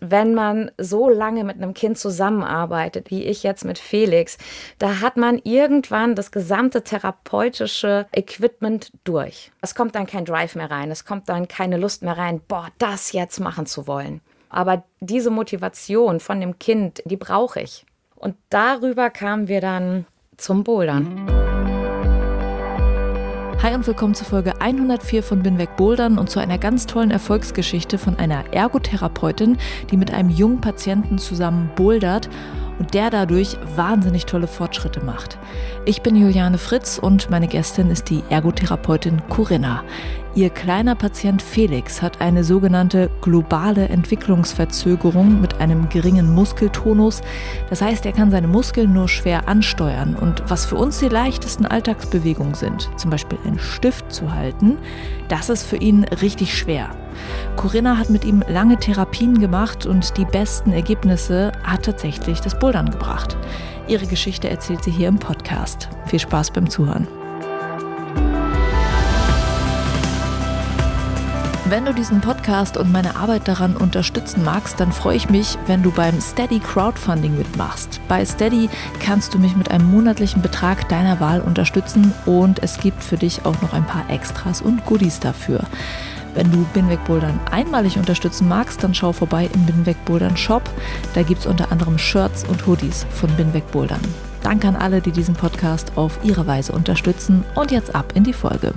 wenn man so lange mit einem Kind zusammenarbeitet, wie ich jetzt mit Felix, da hat man irgendwann das gesamte therapeutische Equipment durch. Es kommt dann kein Drive mehr rein, es kommt dann keine Lust mehr rein, boah, das jetzt machen zu wollen. Aber diese Motivation von dem Kind, die brauche ich. Und darüber kamen wir dann zum Bouldern. Hi und willkommen zu Folge 104 von Binweg Bouldern und zu einer ganz tollen Erfolgsgeschichte von einer Ergotherapeutin, die mit einem jungen Patienten zusammen bouldert und der dadurch wahnsinnig tolle Fortschritte macht. Ich bin Juliane Fritz und meine Gästin ist die Ergotherapeutin Corinna. Ihr kleiner Patient Felix hat eine sogenannte globale Entwicklungsverzögerung mit einem geringen Muskeltonus. Das heißt, er kann seine Muskeln nur schwer ansteuern. Und was für uns die leichtesten Alltagsbewegungen sind, zum Beispiel einen Stift zu halten, das ist für ihn richtig schwer. Corinna hat mit ihm lange Therapien gemacht und die besten Ergebnisse hat tatsächlich das Bouldern gebracht. Ihre Geschichte erzählt sie hier im Podcast. Viel Spaß beim Zuhören. Wenn du diesen Podcast und meine Arbeit daran unterstützen magst, dann freue ich mich, wenn du beim Steady Crowdfunding mitmachst. Bei Steady kannst du mich mit einem monatlichen Betrag deiner Wahl unterstützen und es gibt für dich auch noch ein paar Extras und Goodies dafür. Wenn du Binweg Bouldern einmalig unterstützen magst, dann schau vorbei im Binweg Bouldern Shop. Da gibt es unter anderem Shirts und Hoodies von Binweg Bouldern. Danke an alle, die diesen Podcast auf ihre Weise unterstützen und jetzt ab in die Folge.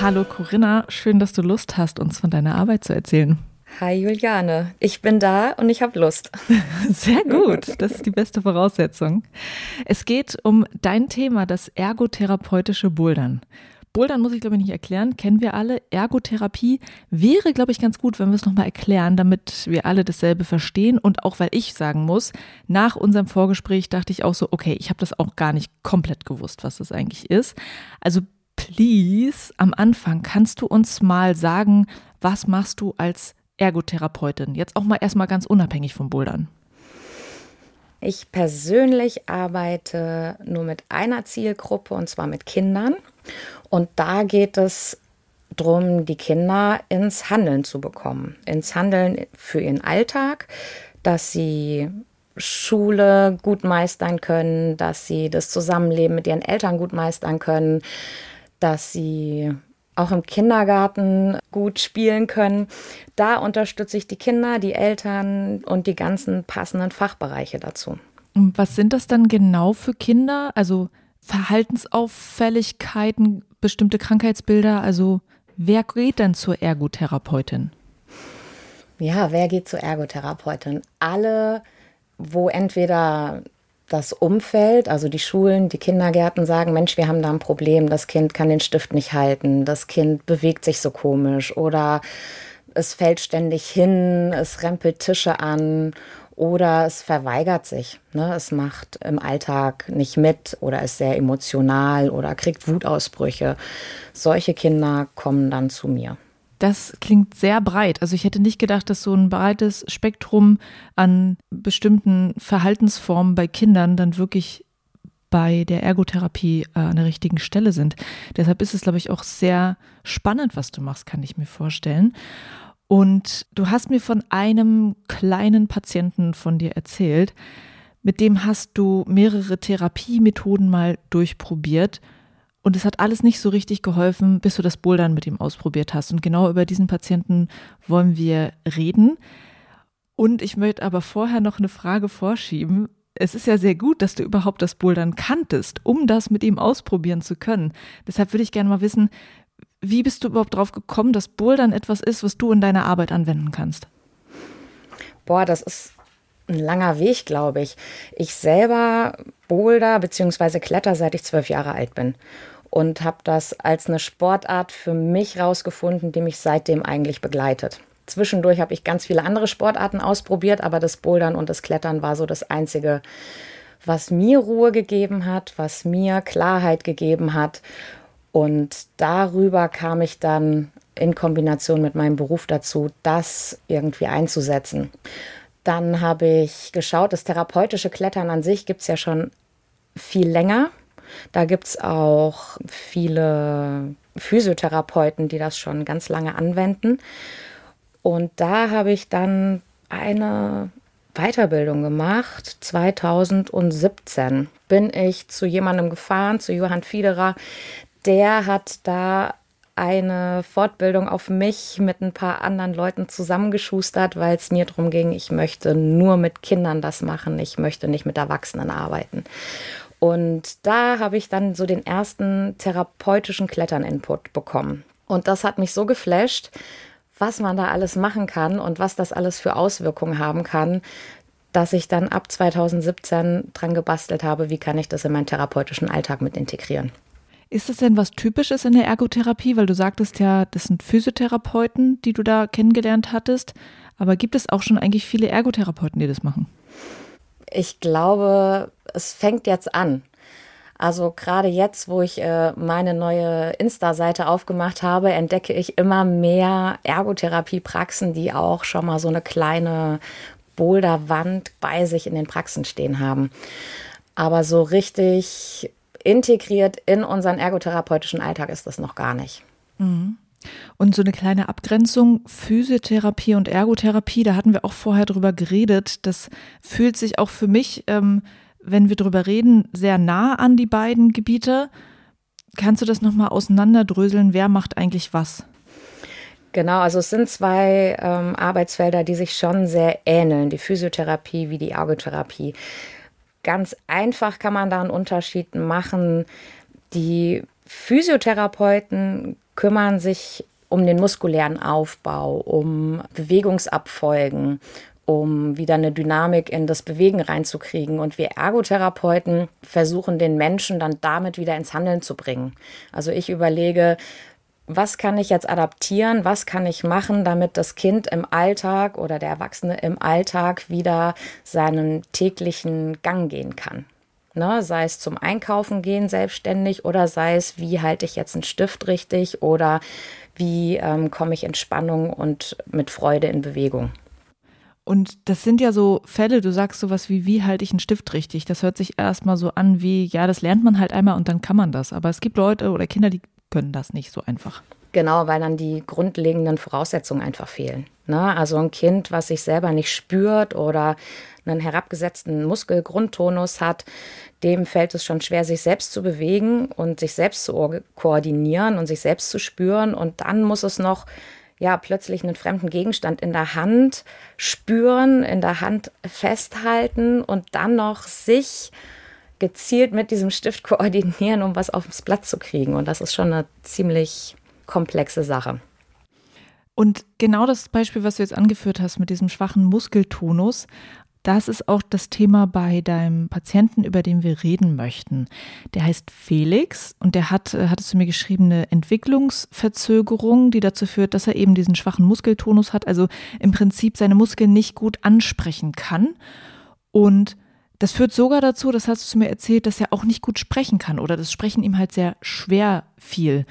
Hallo Corinna, schön, dass du Lust hast, uns von deiner Arbeit zu erzählen. Hi Juliane, ich bin da und ich habe Lust. Sehr gut, das ist die beste Voraussetzung. Es geht um dein Thema, das ergotherapeutische Bouldern. Bouldern muss ich glaube ich nicht erklären, kennen wir alle. Ergotherapie wäre glaube ich ganz gut, wenn wir es nochmal erklären, damit wir alle dasselbe verstehen und auch weil ich sagen muss, nach unserem Vorgespräch dachte ich auch so, okay, ich habe das auch gar nicht komplett gewusst, was das eigentlich ist. Also please, am Anfang kannst du uns mal sagen, was machst du als Ergotherapeutin? Jetzt auch mal erstmal ganz unabhängig vom Bouldern. Ich persönlich arbeite nur mit einer Zielgruppe und zwar mit Kindern. Und da geht es darum, die Kinder ins Handeln zu bekommen. Ins Handeln für ihren Alltag, dass sie Schule gut meistern können, dass sie das Zusammenleben mit ihren Eltern gut meistern können, dass sie auch im Kindergarten gut spielen können. Da unterstütze ich die Kinder, die Eltern und die ganzen passenden Fachbereiche dazu. Und was sind das dann genau für Kinder? Also Verhaltensauffälligkeiten, bestimmte Krankheitsbilder? Also wer geht dann zur Ergotherapeutin? Ja, wer geht zur Ergotherapeutin? Alle, wo entweder das Umfeld, also die Schulen, die Kindergärten sagen, Mensch, wir haben da ein Problem, das Kind kann den Stift nicht halten, das Kind bewegt sich so komisch oder es fällt ständig hin, es rempelt Tische an oder es verweigert sich. Ne? Es macht im Alltag nicht mit oder ist sehr emotional oder kriegt Wutausbrüche. Solche Kinder kommen dann zu mir. Das klingt sehr breit. Also ich hätte nicht gedacht, dass so ein breites Spektrum an bestimmten Verhaltensformen bei Kindern dann wirklich bei der Ergotherapie äh, an der richtigen Stelle sind. Deshalb ist es, glaube ich, auch sehr spannend, was du machst, kann ich mir vorstellen. Und du hast mir von einem kleinen Patienten von dir erzählt, mit dem hast du mehrere Therapiemethoden mal durchprobiert und es hat alles nicht so richtig geholfen, bis du das Bouldern mit ihm ausprobiert hast. Und genau über diesen Patienten wollen wir reden. Und ich möchte aber vorher noch eine Frage vorschieben. Es ist ja sehr gut, dass du überhaupt das Bouldern kanntest, um das mit ihm ausprobieren zu können. Deshalb würde ich gerne mal wissen, wie bist du überhaupt drauf gekommen, dass Bouldern etwas ist, was du in deiner Arbeit anwenden kannst? Boah, das ist ein langer Weg, glaube ich. Ich selber boulder bzw. kletter, seit ich zwölf Jahre alt bin. Und habe das als eine Sportart für mich rausgefunden, die mich seitdem eigentlich begleitet. Zwischendurch habe ich ganz viele andere Sportarten ausprobiert, aber das Bouldern und das Klettern war so das Einzige, was mir Ruhe gegeben hat, was mir Klarheit gegeben hat. Und darüber kam ich dann in Kombination mit meinem Beruf dazu, das irgendwie einzusetzen. Dann habe ich geschaut, das therapeutische Klettern an sich gibt es ja schon viel länger. Da gibt es auch viele Physiotherapeuten, die das schon ganz lange anwenden. Und da habe ich dann eine Weiterbildung gemacht. 2017 bin ich zu jemandem gefahren, zu Johann Fiederer. Der hat da eine Fortbildung auf mich mit ein paar anderen Leuten zusammengeschustert, weil es mir darum ging, ich möchte nur mit Kindern das machen, ich möchte nicht mit Erwachsenen arbeiten. Und da habe ich dann so den ersten therapeutischen Klettern-Input bekommen. Und das hat mich so geflasht, was man da alles machen kann und was das alles für Auswirkungen haben kann, dass ich dann ab 2017 dran gebastelt habe, wie kann ich das in meinen therapeutischen Alltag mit integrieren. Ist das denn was Typisches in der Ergotherapie? Weil du sagtest ja, das sind Physiotherapeuten, die du da kennengelernt hattest. Aber gibt es auch schon eigentlich viele Ergotherapeuten, die das machen? Ich glaube, es fängt jetzt an. Also gerade jetzt, wo ich äh, meine neue Insta-Seite aufgemacht habe, entdecke ich immer mehr Ergotherapie-Praxen, die auch schon mal so eine kleine Boulderwand bei sich in den Praxen stehen haben. Aber so richtig integriert in unseren ergotherapeutischen Alltag ist das noch gar nicht. Mhm. Und so eine kleine Abgrenzung, Physiotherapie und Ergotherapie, da hatten wir auch vorher drüber geredet. Das fühlt sich auch für mich, ähm, wenn wir drüber reden, sehr nah an die beiden Gebiete. Kannst du das nochmal auseinanderdröseln? Wer macht eigentlich was? Genau, also es sind zwei ähm, Arbeitsfelder, die sich schon sehr ähneln, die Physiotherapie wie die Ergotherapie. Ganz einfach kann man da einen Unterschied machen. Die Physiotherapeuten kümmern sich um den muskulären Aufbau, um Bewegungsabfolgen, um wieder eine Dynamik in das Bewegen reinzukriegen. Und wir Ergotherapeuten versuchen den Menschen dann damit wieder ins Handeln zu bringen. Also ich überlege, was kann ich jetzt adaptieren, was kann ich machen, damit das Kind im Alltag oder der Erwachsene im Alltag wieder seinen täglichen Gang gehen kann. Ne, sei es zum Einkaufen gehen selbstständig oder sei es, wie halte ich jetzt einen Stift richtig oder wie ähm, komme ich in Spannung und mit Freude in Bewegung. Und das sind ja so Fälle, du sagst sowas wie, wie halte ich einen Stift richtig? Das hört sich erstmal so an wie, ja, das lernt man halt einmal und dann kann man das. Aber es gibt Leute oder Kinder, die können das nicht so einfach. Genau, weil dann die grundlegenden Voraussetzungen einfach fehlen. Ne? Also ein Kind, was sich selber nicht spürt oder einen herabgesetzten Muskelgrundtonus hat, dem fällt es schon schwer, sich selbst zu bewegen und sich selbst zu koordinieren und sich selbst zu spüren. Und dann muss es noch ja plötzlich einen fremden Gegenstand in der Hand spüren, in der Hand festhalten und dann noch sich gezielt mit diesem Stift koordinieren, um was aufs Blatt zu kriegen. Und das ist schon eine ziemlich komplexe Sache. Und genau das Beispiel, was du jetzt angeführt hast mit diesem schwachen Muskeltonus, das ist auch das Thema bei deinem Patienten, über den wir reden möchten. Der heißt Felix und der hat, äh, hattest du mir geschrieben, eine Entwicklungsverzögerung, die dazu führt, dass er eben diesen schwachen Muskeltonus hat, also im Prinzip seine Muskeln nicht gut ansprechen kann. Und das führt sogar dazu, das hast du mir erzählt, dass er auch nicht gut sprechen kann oder das Sprechen ihm halt sehr schwer fiel.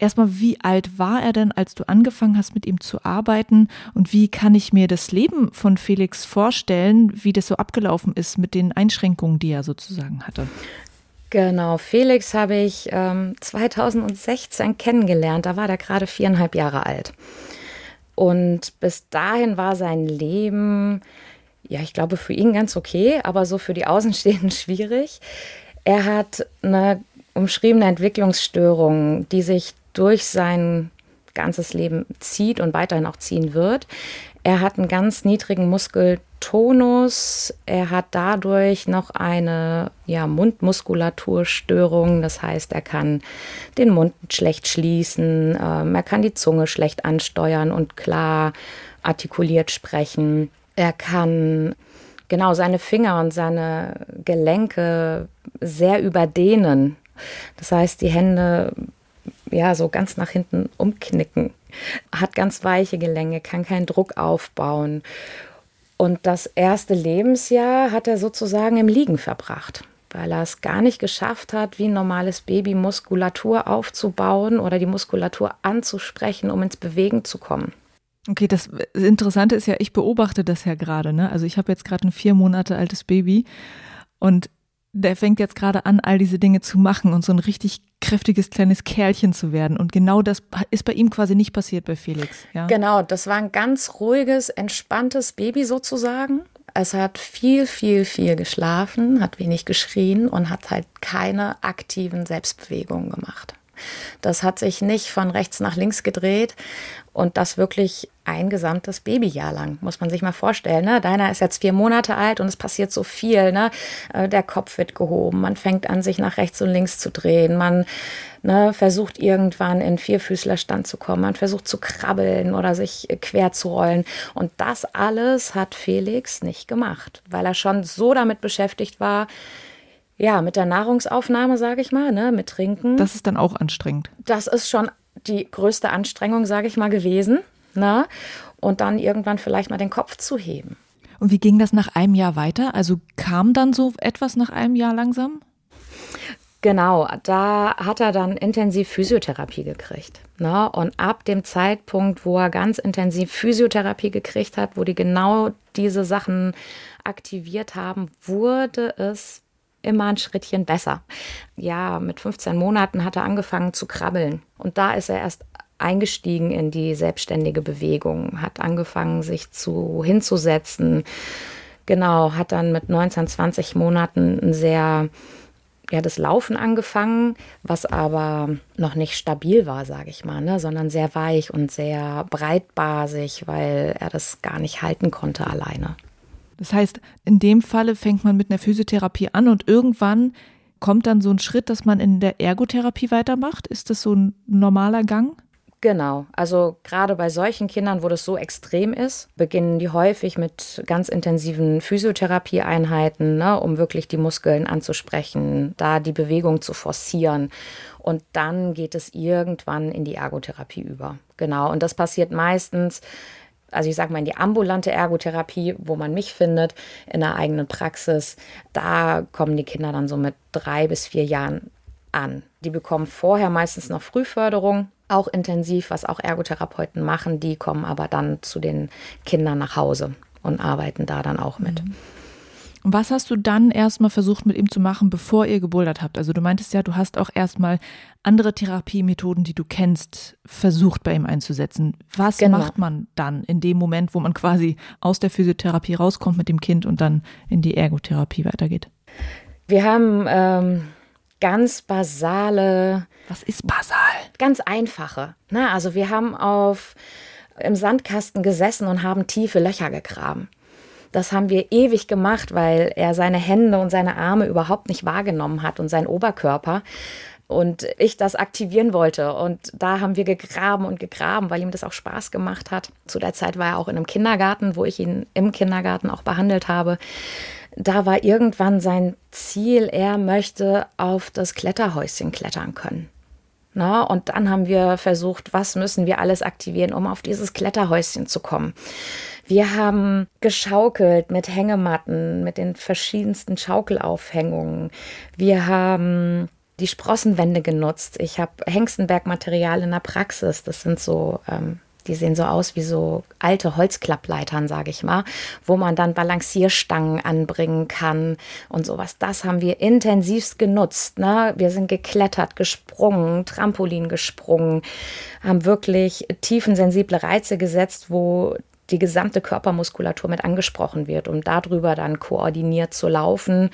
Erstmal, wie alt war er denn, als du angefangen hast, mit ihm zu arbeiten? Und wie kann ich mir das Leben von Felix vorstellen, wie das so abgelaufen ist mit den Einschränkungen, die er sozusagen hatte? Genau, Felix habe ich ähm, 2016 kennengelernt. Da war der gerade viereinhalb Jahre alt. Und bis dahin war sein Leben ja, ich glaube, für ihn ganz okay, aber so für die Außenstehenden schwierig. Er hat eine umschriebene Entwicklungsstörung, die sich durch sein ganzes Leben zieht und weiterhin auch ziehen wird. Er hat einen ganz niedrigen Muskeltonus. Er hat dadurch noch eine ja, Mundmuskulaturstörung. Das heißt, er kann den Mund schlecht schließen. Ähm, er kann die Zunge schlecht ansteuern und klar artikuliert sprechen. Er kann genau seine Finger und seine Gelenke sehr überdehnen. Das heißt, die Hände ja so ganz nach hinten umknicken. Hat ganz weiche Gelenke, kann keinen Druck aufbauen. Und das erste Lebensjahr hat er sozusagen im Liegen verbracht, weil er es gar nicht geschafft hat, wie ein normales Baby Muskulatur aufzubauen oder die Muskulatur anzusprechen, um ins Bewegen zu kommen. Okay, das Interessante ist ja, ich beobachte das ja gerade. Ne? Also ich habe jetzt gerade ein vier Monate altes Baby und der fängt jetzt gerade an, all diese Dinge zu machen und so ein richtig kräftiges kleines Kerlchen zu werden. Und genau das ist bei ihm quasi nicht passiert bei Felix. Ja? Genau, das war ein ganz ruhiges, entspanntes Baby sozusagen. Es hat viel, viel, viel geschlafen, hat wenig geschrien und hat halt keine aktiven Selbstbewegungen gemacht. Das hat sich nicht von rechts nach links gedreht und das wirklich ein gesamtes Babyjahr lang, muss man sich mal vorstellen. Ne? Deiner ist jetzt vier Monate alt und es passiert so viel. Ne? Äh, der Kopf wird gehoben, man fängt an, sich nach rechts und links zu drehen, man ne, versucht irgendwann in Vierfüßlerstand zu kommen, man versucht zu krabbeln oder sich quer zu rollen. Und das alles hat Felix nicht gemacht, weil er schon so damit beschäftigt war, ja, mit der Nahrungsaufnahme, sage ich mal, ne, mit Trinken. Das ist dann auch anstrengend. Das ist schon die größte Anstrengung, sage ich mal, gewesen. Ne? Und dann irgendwann vielleicht mal den Kopf zu heben. Und wie ging das nach einem Jahr weiter? Also kam dann so etwas nach einem Jahr langsam? Genau, da hat er dann intensiv Physiotherapie gekriegt. Ne? Und ab dem Zeitpunkt, wo er ganz intensiv Physiotherapie gekriegt hat, wo die genau diese Sachen aktiviert haben, wurde es immer ein Schrittchen besser. Ja, mit 15 Monaten hat er angefangen zu krabbeln. Und da ist er erst eingestiegen in die selbstständige Bewegung, hat angefangen, sich zu hinzusetzen. Genau, hat dann mit 19, 20 Monaten ein sehr ja, das Laufen angefangen, was aber noch nicht stabil war, sage ich mal, ne, sondern sehr weich und sehr breitbasig, weil er das gar nicht halten konnte alleine. Das heißt, in dem Falle fängt man mit einer Physiotherapie an und irgendwann kommt dann so ein Schritt, dass man in der Ergotherapie weitermacht. Ist das so ein normaler Gang? Genau, also gerade bei solchen Kindern, wo das so extrem ist, beginnen die häufig mit ganz intensiven Physiotherapieeinheiten, ne, um wirklich die Muskeln anzusprechen, da die Bewegung zu forcieren. Und dann geht es irgendwann in die Ergotherapie über. Genau, und das passiert meistens also ich sage mal in die ambulante Ergotherapie, wo man mich findet, in der eigenen Praxis, da kommen die Kinder dann so mit drei bis vier Jahren an. Die bekommen vorher meistens noch Frühförderung, auch intensiv, was auch Ergotherapeuten machen. Die kommen aber dann zu den Kindern nach Hause und arbeiten da dann auch mit. Mhm. Und was hast du dann erstmal versucht mit ihm zu machen, bevor ihr gebouldert habt? Also du meintest ja, du hast auch erstmal andere Therapiemethoden, die du kennst, versucht bei ihm einzusetzen. Was genau. macht man dann in dem Moment, wo man quasi aus der Physiotherapie rauskommt mit dem Kind und dann in die Ergotherapie weitergeht? Wir haben ähm, ganz basale. Was ist basal? Ganz einfache. Na, ne? also wir haben auf im Sandkasten gesessen und haben tiefe Löcher gegraben. Das haben wir ewig gemacht, weil er seine Hände und seine Arme überhaupt nicht wahrgenommen hat und seinen Oberkörper. Und ich das aktivieren wollte. Und da haben wir gegraben und gegraben, weil ihm das auch Spaß gemacht hat. Zu der Zeit war er auch in einem Kindergarten, wo ich ihn im Kindergarten auch behandelt habe. Da war irgendwann sein Ziel, er möchte auf das Kletterhäuschen klettern können. Na, und dann haben wir versucht, was müssen wir alles aktivieren, um auf dieses Kletterhäuschen zu kommen. Wir haben geschaukelt mit Hängematten, mit den verschiedensten Schaukelaufhängungen. Wir haben die Sprossenwände genutzt. Ich habe Hengstenbergmaterial in der Praxis. Das sind so, ähm, die sehen so aus wie so alte Holzklappleitern, sage ich mal, wo man dann Balancierstangen anbringen kann und sowas. Das haben wir intensivst genutzt. Ne? Wir sind geklettert, gesprungen, Trampolin gesprungen, haben wirklich tiefensensible Reize gesetzt, wo die gesamte Körpermuskulatur mit angesprochen wird, um darüber dann koordiniert zu laufen,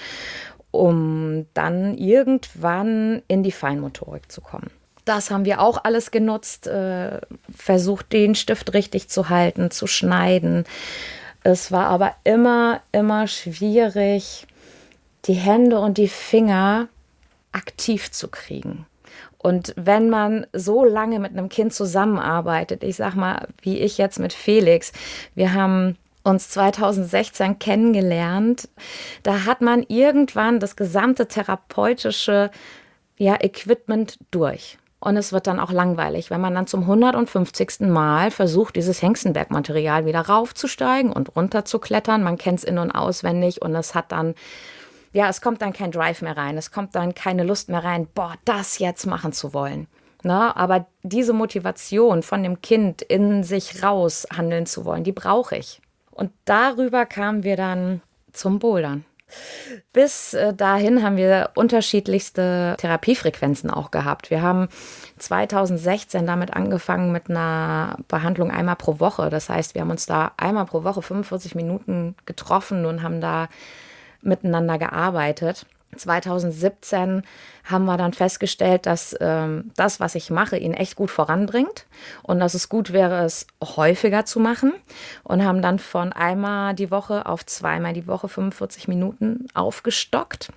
um dann irgendwann in die Feinmotorik zu kommen. Das haben wir auch alles genutzt, äh, versucht, den Stift richtig zu halten, zu schneiden. Es war aber immer, immer schwierig, die Hände und die Finger aktiv zu kriegen. Und wenn man so lange mit einem Kind zusammenarbeitet, ich sag mal, wie ich jetzt mit Felix, wir haben uns 2016 kennengelernt. Da hat man irgendwann das gesamte therapeutische ja, Equipment durch. Und es wird dann auch langweilig, wenn man dann zum 150. Mal versucht, dieses Hengstenberg-Material wieder raufzusteigen und runterzuklettern. Man kennt es in- und auswendig und es hat dann, ja, es kommt dann kein Drive mehr rein. Es kommt dann keine Lust mehr rein, boah, das jetzt machen zu wollen. Ne? Aber diese Motivation von dem Kind in sich raus handeln zu wollen, die brauche ich. Und darüber kamen wir dann zum Bouldern. Bis äh, dahin haben wir unterschiedlichste Therapiefrequenzen auch gehabt. Wir haben 2016 damit angefangen mit einer Behandlung einmal pro Woche. Das heißt, wir haben uns da einmal pro Woche 45 Minuten getroffen und haben da miteinander gearbeitet. 2017 haben wir dann festgestellt, dass ähm, das, was ich mache, ihn echt gut voranbringt und dass es gut wäre, es häufiger zu machen und haben dann von einmal die Woche auf zweimal die Woche 45 Minuten aufgestockt.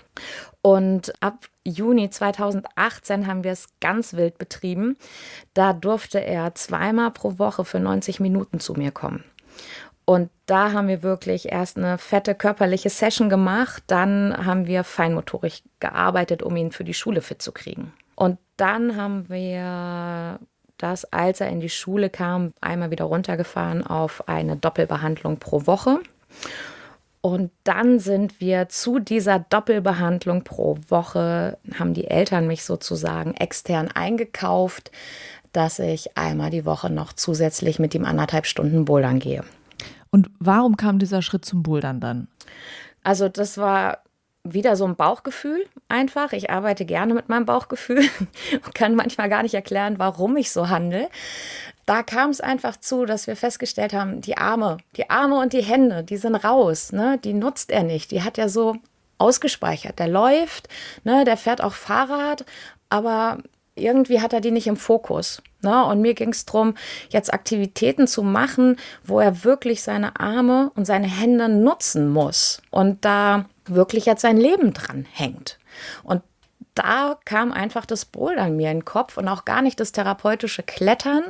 Und ab Juni 2018 haben wir es ganz wild betrieben. Da durfte er zweimal pro Woche für 90 Minuten zu mir kommen. Und da haben wir wirklich erst eine fette körperliche Session gemacht, dann haben wir feinmotorisch gearbeitet, um ihn für die Schule fit zu kriegen. Und dann haben wir das, als er in die Schule kam, einmal wieder runtergefahren auf eine Doppelbehandlung pro Woche. Und dann sind wir zu dieser Doppelbehandlung pro Woche, haben die Eltern mich sozusagen extern eingekauft, dass ich einmal die Woche noch zusätzlich mit ihm anderthalb Stunden bouldern gehe. Und warum kam dieser Schritt zum Bouldern dann? Also das war wieder so ein Bauchgefühl einfach. Ich arbeite gerne mit meinem Bauchgefühl und kann manchmal gar nicht erklären, warum ich so handle. Da kam es einfach zu, dass wir festgestellt haben, die Arme, die Arme und die Hände, die sind raus, ne? Die nutzt er nicht. Die hat er so ausgespeichert. Der läuft, ne? Der fährt auch Fahrrad, aber irgendwie hat er die nicht im Fokus. Ne? Und mir ging es darum, jetzt Aktivitäten zu machen, wo er wirklich seine Arme und seine Hände nutzen muss und da wirklich jetzt sein Leben dran hängt. Und da kam einfach das Bouldern mir in den Kopf und auch gar nicht das therapeutische Klettern,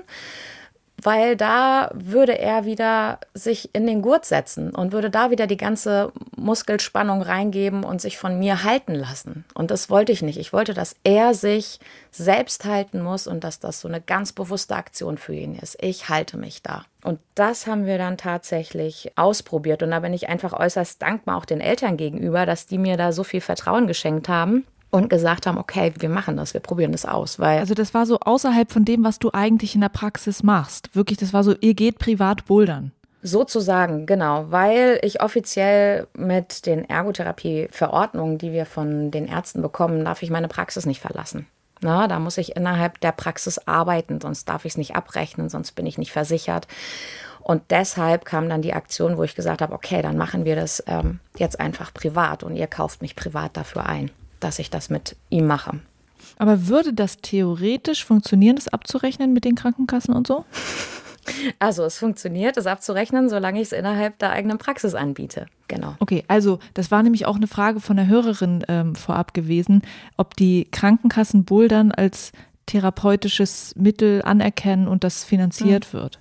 weil da würde er wieder sich in den Gurt setzen und würde da wieder die ganze Muskelspannung reingeben und sich von mir halten lassen. Und das wollte ich nicht. Ich wollte, dass er sich selbst halten muss und dass das so eine ganz bewusste Aktion für ihn ist. Ich halte mich da. Und das haben wir dann tatsächlich ausprobiert. Und da bin ich einfach äußerst dankbar auch den Eltern gegenüber, dass die mir da so viel Vertrauen geschenkt haben und gesagt haben, okay, wir machen das, wir probieren das aus. Weil also das war so außerhalb von dem, was du eigentlich in der Praxis machst. Wirklich, das war so, ihr geht privat bouldern. Sozusagen, genau, weil ich offiziell mit den Ergotherapie-Verordnungen, die wir von den Ärzten bekommen, darf ich meine Praxis nicht verlassen. Na, da muss ich innerhalb der Praxis arbeiten, sonst darf ich es nicht abrechnen, sonst bin ich nicht versichert. Und deshalb kam dann die Aktion, wo ich gesagt habe, okay, dann machen wir das ähm, jetzt einfach privat und ihr kauft mich privat dafür ein dass ich das mit ihm mache. Aber würde das theoretisch funktionieren, das abzurechnen mit den Krankenkassen und so? Also es funktioniert, das abzurechnen, solange ich es innerhalb der eigenen Praxis anbiete. Genau. Okay, also das war nämlich auch eine Frage von der Hörerin ähm, vorab gewesen, ob die Krankenkassen Bouldern als therapeutisches Mittel anerkennen und das finanziert hm. wird.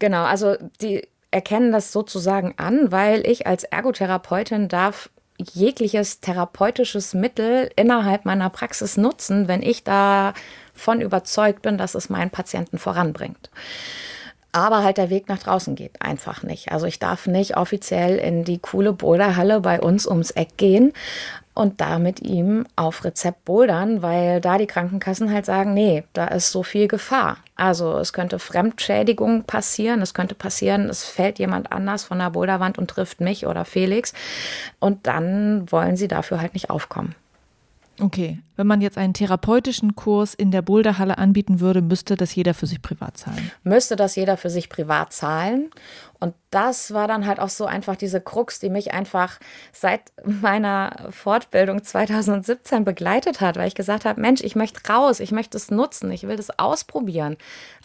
Genau, also die erkennen das sozusagen an, weil ich als Ergotherapeutin darf jegliches therapeutisches Mittel innerhalb meiner Praxis nutzen, wenn ich davon überzeugt bin, dass es meinen Patienten voranbringt. Aber halt der Weg nach draußen geht einfach nicht. Also ich darf nicht offiziell in die coole Boulderhalle bei uns ums Eck gehen und da mit ihm auf Rezept bouldern, weil da die Krankenkassen halt sagen, nee, da ist so viel Gefahr. Also es könnte Fremdschädigung passieren, es könnte passieren, es fällt jemand anders von der Boulderwand und trifft mich oder Felix und dann wollen sie dafür halt nicht aufkommen. Okay, wenn man jetzt einen therapeutischen Kurs in der Boulderhalle anbieten würde, müsste das jeder für sich privat zahlen. Müsste das jeder für sich privat zahlen. Und das war dann halt auch so einfach diese Krux, die mich einfach seit meiner Fortbildung 2017 begleitet hat, weil ich gesagt habe, Mensch, ich möchte raus, ich möchte es nutzen, ich will das ausprobieren.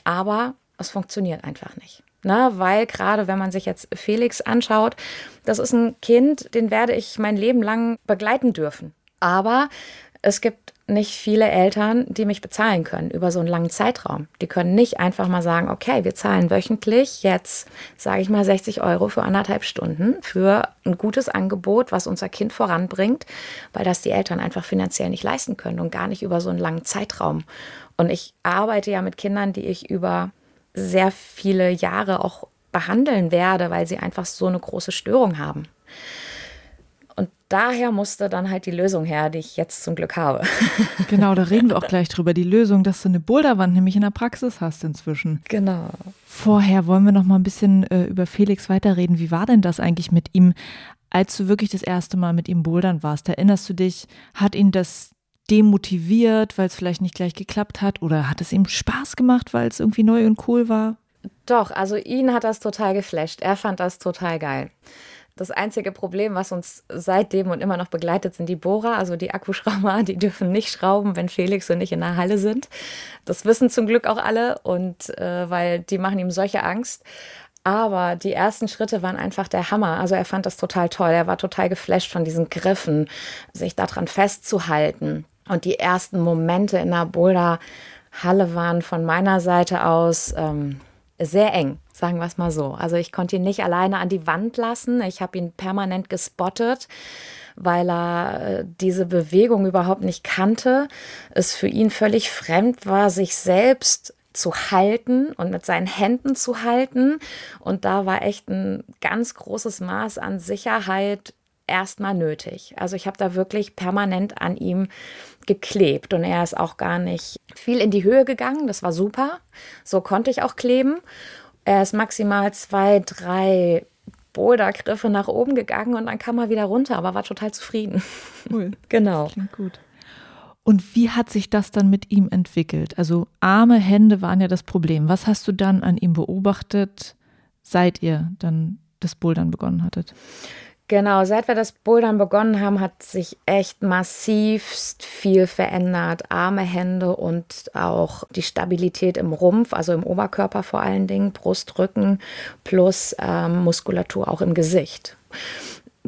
Aber es funktioniert einfach nicht. Na, weil gerade wenn man sich jetzt Felix anschaut, das ist ein Kind, den werde ich mein Leben lang begleiten dürfen. Aber es gibt nicht viele Eltern, die mich bezahlen können über so einen langen Zeitraum. Die können nicht einfach mal sagen, okay, wir zahlen wöchentlich jetzt, sage ich mal, 60 Euro für anderthalb Stunden für ein gutes Angebot, was unser Kind voranbringt, weil das die Eltern einfach finanziell nicht leisten können und gar nicht über so einen langen Zeitraum. Und ich arbeite ja mit Kindern, die ich über sehr viele Jahre auch behandeln werde, weil sie einfach so eine große Störung haben. Und daher musste dann halt die Lösung her, die ich jetzt zum Glück habe. Genau, da reden wir auch gleich drüber. Die Lösung, dass du eine Boulderwand nämlich in der Praxis hast inzwischen. Genau. Vorher wollen wir noch mal ein bisschen äh, über Felix weiterreden. Wie war denn das eigentlich mit ihm, als du wirklich das erste Mal mit ihm bouldern warst? Erinnerst du dich, hat ihn das demotiviert, weil es vielleicht nicht gleich geklappt hat? Oder hat es ihm Spaß gemacht, weil es irgendwie neu und cool war? Doch, also ihn hat das total geflasht. Er fand das total geil. Das einzige Problem, was uns seitdem und immer noch begleitet, sind die Bohrer, also die Akkuschrauber, die dürfen nicht schrauben, wenn Felix und ich in der Halle sind. Das wissen zum Glück auch alle und äh, weil die machen ihm solche Angst. Aber die ersten Schritte waren einfach der Hammer. Also er fand das total toll. Er war total geflasht von diesen Griffen, sich daran festzuhalten. Und die ersten Momente in der Boulder-Halle waren von meiner Seite aus ähm, sehr eng, sagen wir es mal so. Also ich konnte ihn nicht alleine an die Wand lassen. Ich habe ihn permanent gespottet, weil er äh, diese Bewegung überhaupt nicht kannte. Es für ihn völlig fremd war, sich selbst zu halten und mit seinen Händen zu halten. Und da war echt ein ganz großes Maß an Sicherheit erstmal nötig. Also ich habe da wirklich permanent an ihm geklebt und er ist auch gar nicht viel in die Höhe gegangen. Das war super. So konnte ich auch kleben. Er ist maximal zwei, drei Bouldergriffe nach oben gegangen und dann kam er wieder runter, aber war total zufrieden. Cool. genau. Das klingt gut. Und wie hat sich das dann mit ihm entwickelt? Also arme Hände waren ja das Problem. Was hast du dann an ihm beobachtet, seit ihr dann das Bouldern begonnen hattet? Genau, seit wir das Bouldern begonnen haben, hat sich echt massivst viel verändert. Arme, Hände und auch die Stabilität im Rumpf, also im Oberkörper vor allen Dingen, Brust, Rücken plus ähm, Muskulatur auch im Gesicht.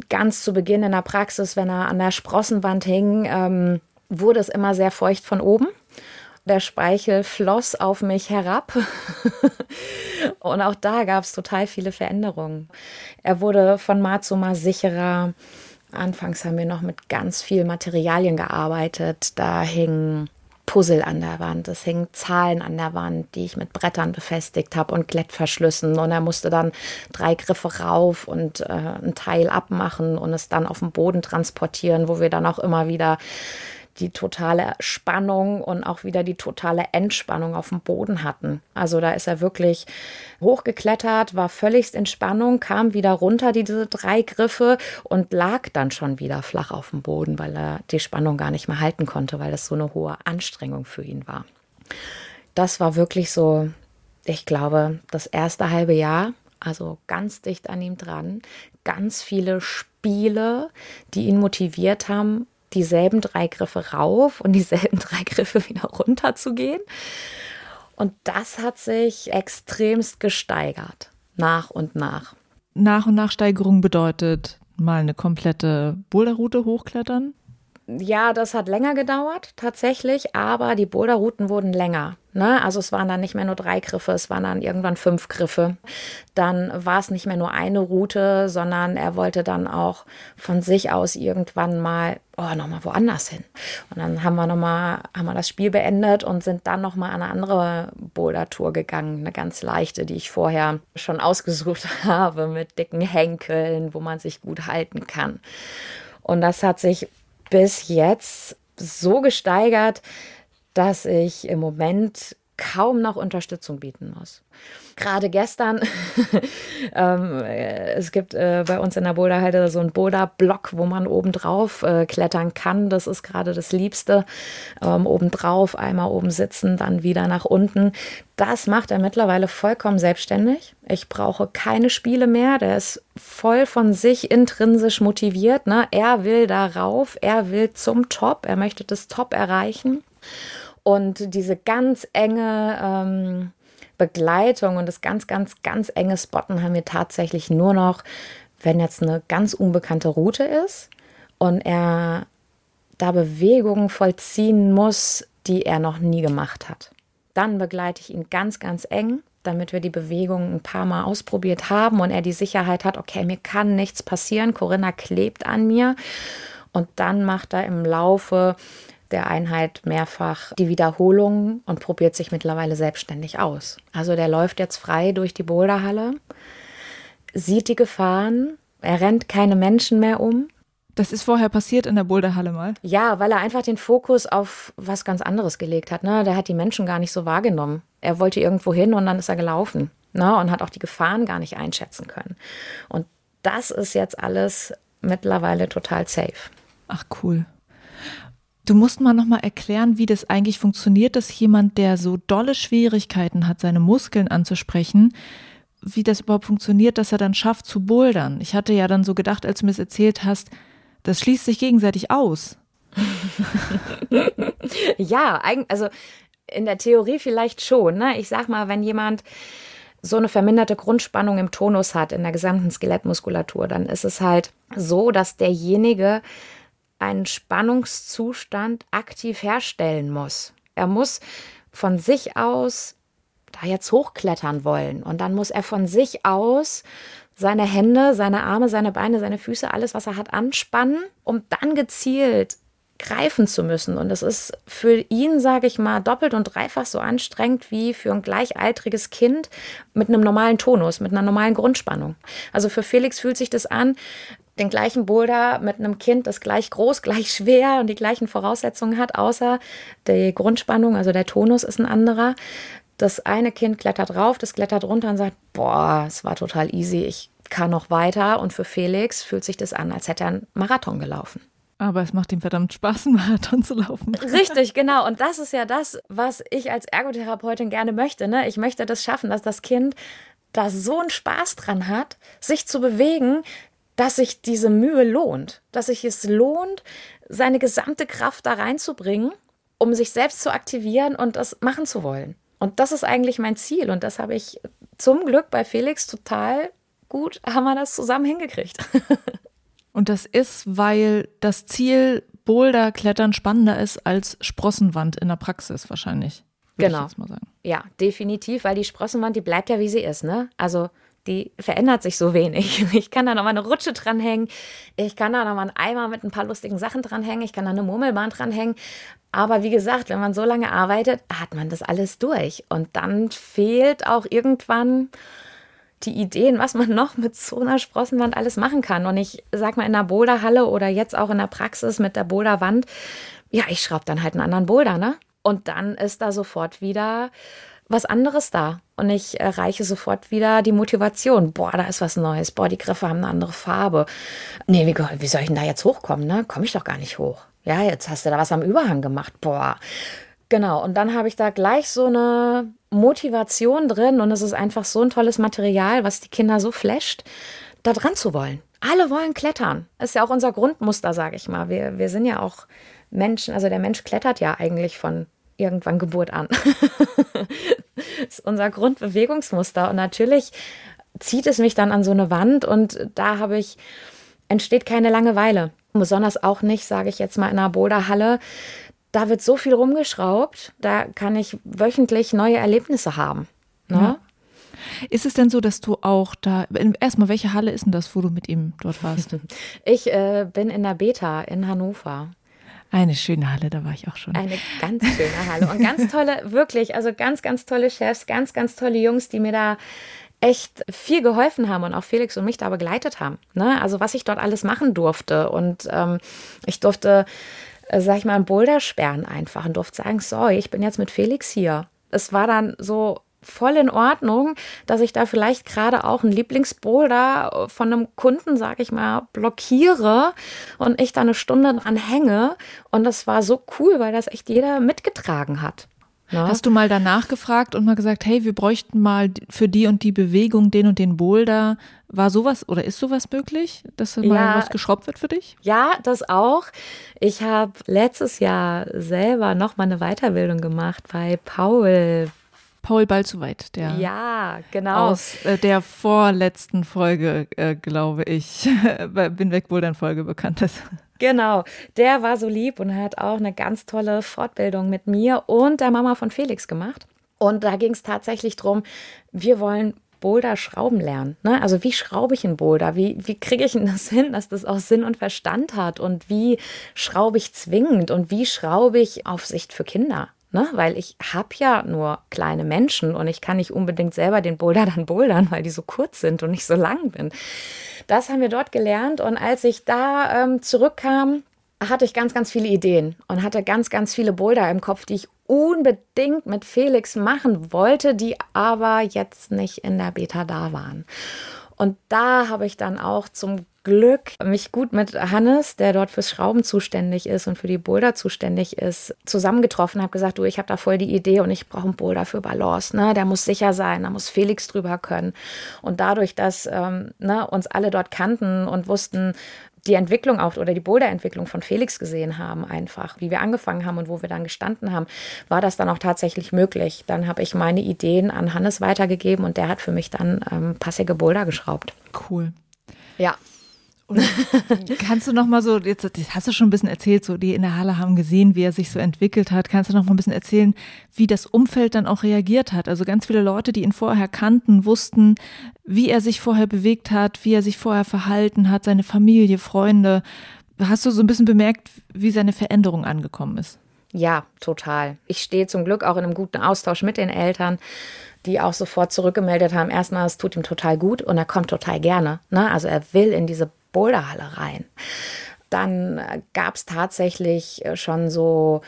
Ganz zu Beginn in der Praxis, wenn er an der Sprossenwand hing, ähm, wurde es immer sehr feucht von oben der Speichel floss auf mich herab. und auch da gab es total viele Veränderungen. Er wurde von Mal zu Mal sicherer. Anfangs haben wir noch mit ganz viel Materialien gearbeitet. Da hingen Puzzle an der Wand, es hingen Zahlen an der Wand, die ich mit Brettern befestigt habe und Klettverschlüssen. Und er musste dann drei Griffe rauf und äh, ein Teil abmachen und es dann auf den Boden transportieren, wo wir dann auch immer wieder die totale Spannung und auch wieder die totale Entspannung auf dem Boden hatten. Also da ist er wirklich hochgeklettert, war völligst in Spannung, kam wieder runter, diese drei Griffe und lag dann schon wieder flach auf dem Boden, weil er die Spannung gar nicht mehr halten konnte, weil das so eine hohe Anstrengung für ihn war. Das war wirklich so, ich glaube, das erste halbe Jahr, also ganz dicht an ihm dran, ganz viele Spiele, die ihn motiviert haben, dieselben drei Griffe rauf und dieselben drei Griffe wieder runter zu gehen. Und das hat sich extremst gesteigert, nach und nach. Nach und nach Steigerung bedeutet mal eine komplette Boulderroute hochklettern? Ja, das hat länger gedauert, tatsächlich, aber die Boulderrouten wurden länger. Ne? Also es waren dann nicht mehr nur drei Griffe, es waren dann irgendwann fünf Griffe. Dann war es nicht mehr nur eine Route, sondern er wollte dann auch von sich aus irgendwann mal, oh, nochmal woanders hin. Und dann haben wir nochmal, haben wir das Spiel beendet und sind dann nochmal an eine andere Boulder-Tour gegangen, eine ganz leichte, die ich vorher schon ausgesucht habe, mit dicken Henkeln, wo man sich gut halten kann. Und das hat sich bis jetzt so gesteigert, dass ich im Moment kaum noch Unterstützung bieten muss. Gerade gestern, ähm, es gibt äh, bei uns in der Boulderhalle so einen Boulderblock, wo man obendrauf äh, klettern kann. Das ist gerade das Liebste. Ähm, obendrauf, einmal oben sitzen, dann wieder nach unten. Das macht er mittlerweile vollkommen selbstständig. Ich brauche keine Spiele mehr. Der ist voll von sich intrinsisch motiviert. Ne? Er will darauf, er will zum Top, er möchte das Top erreichen. Und diese ganz enge ähm, Begleitung und das ganz, ganz, ganz enge Spotten haben wir tatsächlich nur noch, wenn jetzt eine ganz unbekannte Route ist und er da Bewegungen vollziehen muss, die er noch nie gemacht hat. Dann begleite ich ihn ganz, ganz eng, damit wir die Bewegungen ein paar Mal ausprobiert haben und er die Sicherheit hat, okay, mir kann nichts passieren, Corinna klebt an mir. Und dann macht er im Laufe der Einheit mehrfach die Wiederholungen und probiert sich mittlerweile selbstständig aus. Also der läuft jetzt frei durch die Boulderhalle, sieht die Gefahren, er rennt keine Menschen mehr um. Das ist vorher passiert in der Boulderhalle mal? Ja, weil er einfach den Fokus auf was ganz anderes gelegt hat. Ne? Der hat die Menschen gar nicht so wahrgenommen. Er wollte irgendwo hin und dann ist er gelaufen ne? und hat auch die Gefahren gar nicht einschätzen können. Und das ist jetzt alles mittlerweile total safe. Ach cool. Du musst mal nochmal erklären, wie das eigentlich funktioniert, dass jemand, der so dolle Schwierigkeiten hat, seine Muskeln anzusprechen, wie das überhaupt funktioniert, dass er dann schafft zu bouldern. Ich hatte ja dann so gedacht, als du mir es erzählt hast, das schließt sich gegenseitig aus. ja, also in der Theorie vielleicht schon. Ne? Ich sag mal, wenn jemand so eine verminderte Grundspannung im Tonus hat, in der gesamten Skelettmuskulatur, dann ist es halt so, dass derjenige einen Spannungszustand aktiv herstellen muss. Er muss von sich aus da jetzt hochklettern wollen und dann muss er von sich aus seine Hände, seine Arme, seine Beine, seine Füße, alles, was er hat, anspannen, um dann gezielt greifen zu müssen. Und es ist für ihn, sage ich mal, doppelt und dreifach so anstrengend wie für ein gleichaltriges Kind mit einem normalen Tonus, mit einer normalen Grundspannung. Also für Felix fühlt sich das an, den gleichen Boulder mit einem Kind, das gleich groß, gleich schwer und die gleichen Voraussetzungen hat, außer die Grundspannung, also der Tonus ist ein anderer. Das eine Kind klettert rauf, das klettert runter und sagt, boah, es war total easy, ich kann noch weiter. Und für Felix fühlt sich das an, als hätte er einen Marathon gelaufen. Aber es macht ihm verdammt Spaß, einen Marathon zu laufen. Richtig, genau. Und das ist ja das, was ich als Ergotherapeutin gerne möchte. Ne? Ich möchte das schaffen, dass das Kind da so einen Spaß dran hat, sich zu bewegen, dass sich diese Mühe lohnt, dass sich es lohnt, seine gesamte Kraft da reinzubringen, um sich selbst zu aktivieren und das machen zu wollen. Und das ist eigentlich mein Ziel und das habe ich zum Glück bei Felix total gut, haben wir das zusammen hingekriegt. und das ist, weil das Ziel Boulder-Klettern spannender ist als Sprossenwand in der Praxis wahrscheinlich. Genau. Ja, definitiv, weil die Sprossenwand, die bleibt ja wie sie ist, ne? Also die verändert sich so wenig. Ich kann da noch mal eine Rutsche dranhängen, ich kann da noch mal einen Eimer mit ein paar lustigen Sachen dranhängen, ich kann da eine Murmelbahn dranhängen. Aber wie gesagt, wenn man so lange arbeitet, hat man das alles durch. Und dann fehlt auch irgendwann die Ideen, was man noch mit so einer Sprossenwand alles machen kann. Und ich sag mal in der Boulderhalle oder jetzt auch in der Praxis mit der Boulderwand, ja, ich schraube dann halt einen anderen Boulder, ne? Und dann ist da sofort wieder was anderes da. Und ich erreiche sofort wieder die Motivation. Boah, da ist was Neues. Boah, die Griffe haben eine andere Farbe. Nee, wie, wie soll ich denn da jetzt hochkommen? Ne? Komme ich doch gar nicht hoch. Ja, jetzt hast du da was am Überhang gemacht. Boah. Genau, und dann habe ich da gleich so eine Motivation drin und es ist einfach so ein tolles Material, was die Kinder so flasht, da dran zu wollen. Alle wollen klettern. Ist ja auch unser Grundmuster, sage ich mal. Wir, wir sind ja auch Menschen, also der Mensch klettert ja eigentlich von irgendwann Geburt an. das ist unser Grundbewegungsmuster. Und natürlich zieht es mich dann an so eine Wand und da habe ich, entsteht keine Langeweile. Besonders auch nicht, sage ich jetzt mal, in einer Boulderhalle. Da wird so viel rumgeschraubt, da kann ich wöchentlich neue Erlebnisse haben. Ne? Ja. Ist es denn so, dass du auch da, erstmal, welche Halle ist denn das, wo du mit ihm dort warst? Ich äh, bin in der Beta in Hannover. Eine schöne Halle, da war ich auch schon. Eine ganz schöne Halle und ganz tolle, wirklich, also ganz, ganz tolle Chefs, ganz, ganz tolle Jungs, die mir da echt viel geholfen haben und auch Felix und mich da begleitet haben. Ne? Also was ich dort alles machen durfte und ähm, ich durfte, äh, sag ich mal, einen Boulder sperren einfach und durfte sagen, so, ich bin jetzt mit Felix hier. Es war dann so voll in Ordnung, dass ich da vielleicht gerade auch einen Lieblingsboulder von einem Kunden, sag ich mal, blockiere und ich da eine Stunde dran hänge. Und das war so cool, weil das echt jeder mitgetragen hat. Ne? Hast du mal danach gefragt und mal gesagt, hey, wir bräuchten mal für die und die Bewegung den und den Boulder. War sowas oder ist sowas möglich, dass mal ja, was geschraubt wird für dich? Ja, das auch. Ich habe letztes Jahr selber noch mal eine Weiterbildung gemacht bei Paul Paul Balzuweit, der ja, genau. aus äh, der vorletzten Folge, äh, glaube ich, bei Bin weg Bouldern Folge bekannt ist. Genau, der war so lieb und hat auch eine ganz tolle Fortbildung mit mir und der Mama von Felix gemacht. Und da ging es tatsächlich darum, wir wollen Boulder schrauben lernen. Ne? Also wie schraube ich einen Boulder? Wie, wie kriege ich denn das hin, dass das auch Sinn und Verstand hat? Und wie schraube ich zwingend? Und wie schraube ich auf Sicht für Kinder? Ne? Weil ich habe ja nur kleine Menschen und ich kann nicht unbedingt selber den Boulder dann bouldern, weil die so kurz sind und nicht so lang bin. Das haben wir dort gelernt und als ich da ähm, zurückkam, hatte ich ganz, ganz viele Ideen und hatte ganz, ganz viele Boulder im Kopf, die ich unbedingt mit Felix machen wollte, die aber jetzt nicht in der Beta da waren. Und da habe ich dann auch zum Glück, mich gut mit Hannes, der dort fürs Schrauben zuständig ist und für die Boulder zuständig ist, zusammengetroffen. Habe gesagt, du, ich habe da voll die Idee und ich brauche einen Boulder für Balance. Ne? Der muss sicher sein, da muss Felix drüber können. Und dadurch, dass ähm, ne, uns alle dort kannten und wussten, die Entwicklung auch oder die Boulder-Entwicklung von Felix gesehen haben, einfach, wie wir angefangen haben und wo wir dann gestanden haben, war das dann auch tatsächlich möglich. Dann habe ich meine Ideen an Hannes weitergegeben und der hat für mich dann ähm, passige Boulder geschraubt. Cool. Ja. Und kannst du noch mal so, jetzt das hast du schon ein bisschen erzählt, so die in der Halle haben gesehen, wie er sich so entwickelt hat. Kannst du noch mal ein bisschen erzählen, wie das Umfeld dann auch reagiert hat? Also ganz viele Leute, die ihn vorher kannten, wussten, wie er sich vorher bewegt hat, wie er sich vorher verhalten hat, seine Familie, Freunde. Hast du so ein bisschen bemerkt, wie seine Veränderung angekommen ist? Ja, total. Ich stehe zum Glück auch in einem guten Austausch mit den Eltern die auch sofort zurückgemeldet haben, erstmal, es tut ihm total gut und er kommt total gerne. Ne? Also er will in diese Boulderhalle rein. Dann gab es tatsächlich äh, schon so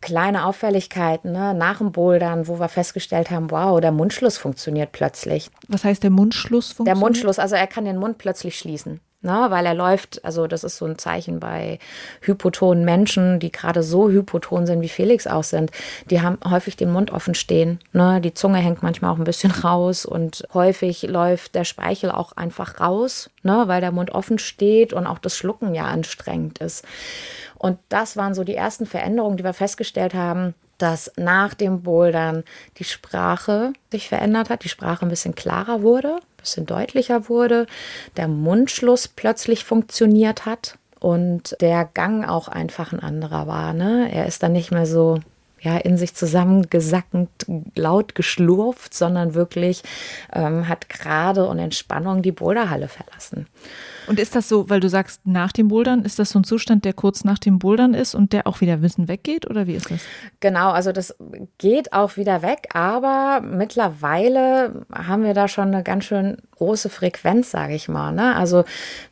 kleine Auffälligkeiten ne? nach dem Bouldern, wo wir festgestellt haben, wow, der Mundschluss funktioniert plötzlich. Was heißt der Mundschluss funktioniert? Der Mundschluss, also er kann den Mund plötzlich schließen. Ne, weil er läuft, also das ist so ein Zeichen bei hypotonen Menschen, die gerade so hypoton sind, wie Felix auch sind. Die haben häufig den Mund offen stehen. Ne? Die Zunge hängt manchmal auch ein bisschen raus und häufig läuft der Speichel auch einfach raus, ne? weil der Mund offen steht und auch das Schlucken ja anstrengend ist. Und das waren so die ersten Veränderungen, die wir festgestellt haben dass nach dem Bouldern die Sprache sich verändert hat, die Sprache ein bisschen klarer wurde, bisschen deutlicher wurde, der Mundschluss plötzlich funktioniert hat und der Gang auch einfach ein anderer war. Ne? Er ist dann nicht mehr so ja, in sich zusammengesackend laut geschlurft, sondern wirklich ähm, hat gerade und Entspannung die Boulderhalle verlassen. Und ist das so, weil du sagst, nach dem Bouldern, ist das so ein Zustand, der kurz nach dem Bouldern ist und der auch wieder Wissen weggeht oder wie ist das? Genau, also das geht auch wieder weg, aber mittlerweile haben wir da schon eine ganz schön große Frequenz, sage ich mal. Ne? Also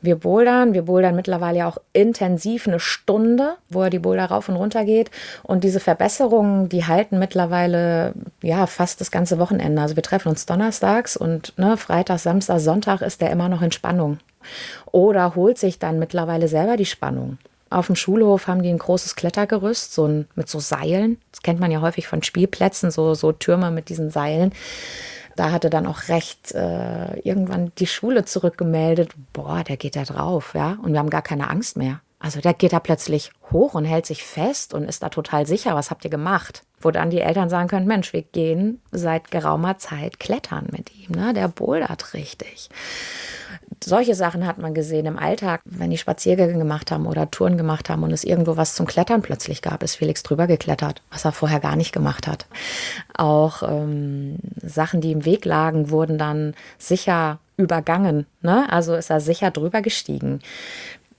wir bouldern, wir bouldern mittlerweile auch intensiv eine Stunde, wo er die Boulder rauf und runter geht und diese Verbesserungen, die halten mittlerweile ja fast das ganze Wochenende. Also wir treffen uns donnerstags und ne, Freitag, Samstag, Sonntag ist der immer noch in Spannung oder holt sich dann mittlerweile selber die Spannung. Auf dem Schulhof haben die ein großes Klettergerüst, so ein, mit so Seilen. Das kennt man ja häufig von Spielplätzen, so, so Türme mit diesen Seilen. Da hatte dann auch recht äh, irgendwann die Schule zurückgemeldet, boah, der geht da drauf, ja. Und wir haben gar keine Angst mehr. Also der geht da plötzlich hoch und hält sich fest und ist da total sicher, was habt ihr gemacht? Wo dann die Eltern sagen können, Mensch, wir gehen seit geraumer Zeit klettern mit ihm, ne? Der bouldert richtig solche Sachen hat man gesehen im Alltag, wenn die Spaziergänge gemacht haben oder Touren gemacht haben und es irgendwo was zum Klettern plötzlich gab, ist Felix drüber geklettert, was er vorher gar nicht gemacht hat. Auch ähm, Sachen, die im Weg lagen, wurden dann sicher übergangen. Ne? Also ist er sicher drüber gestiegen.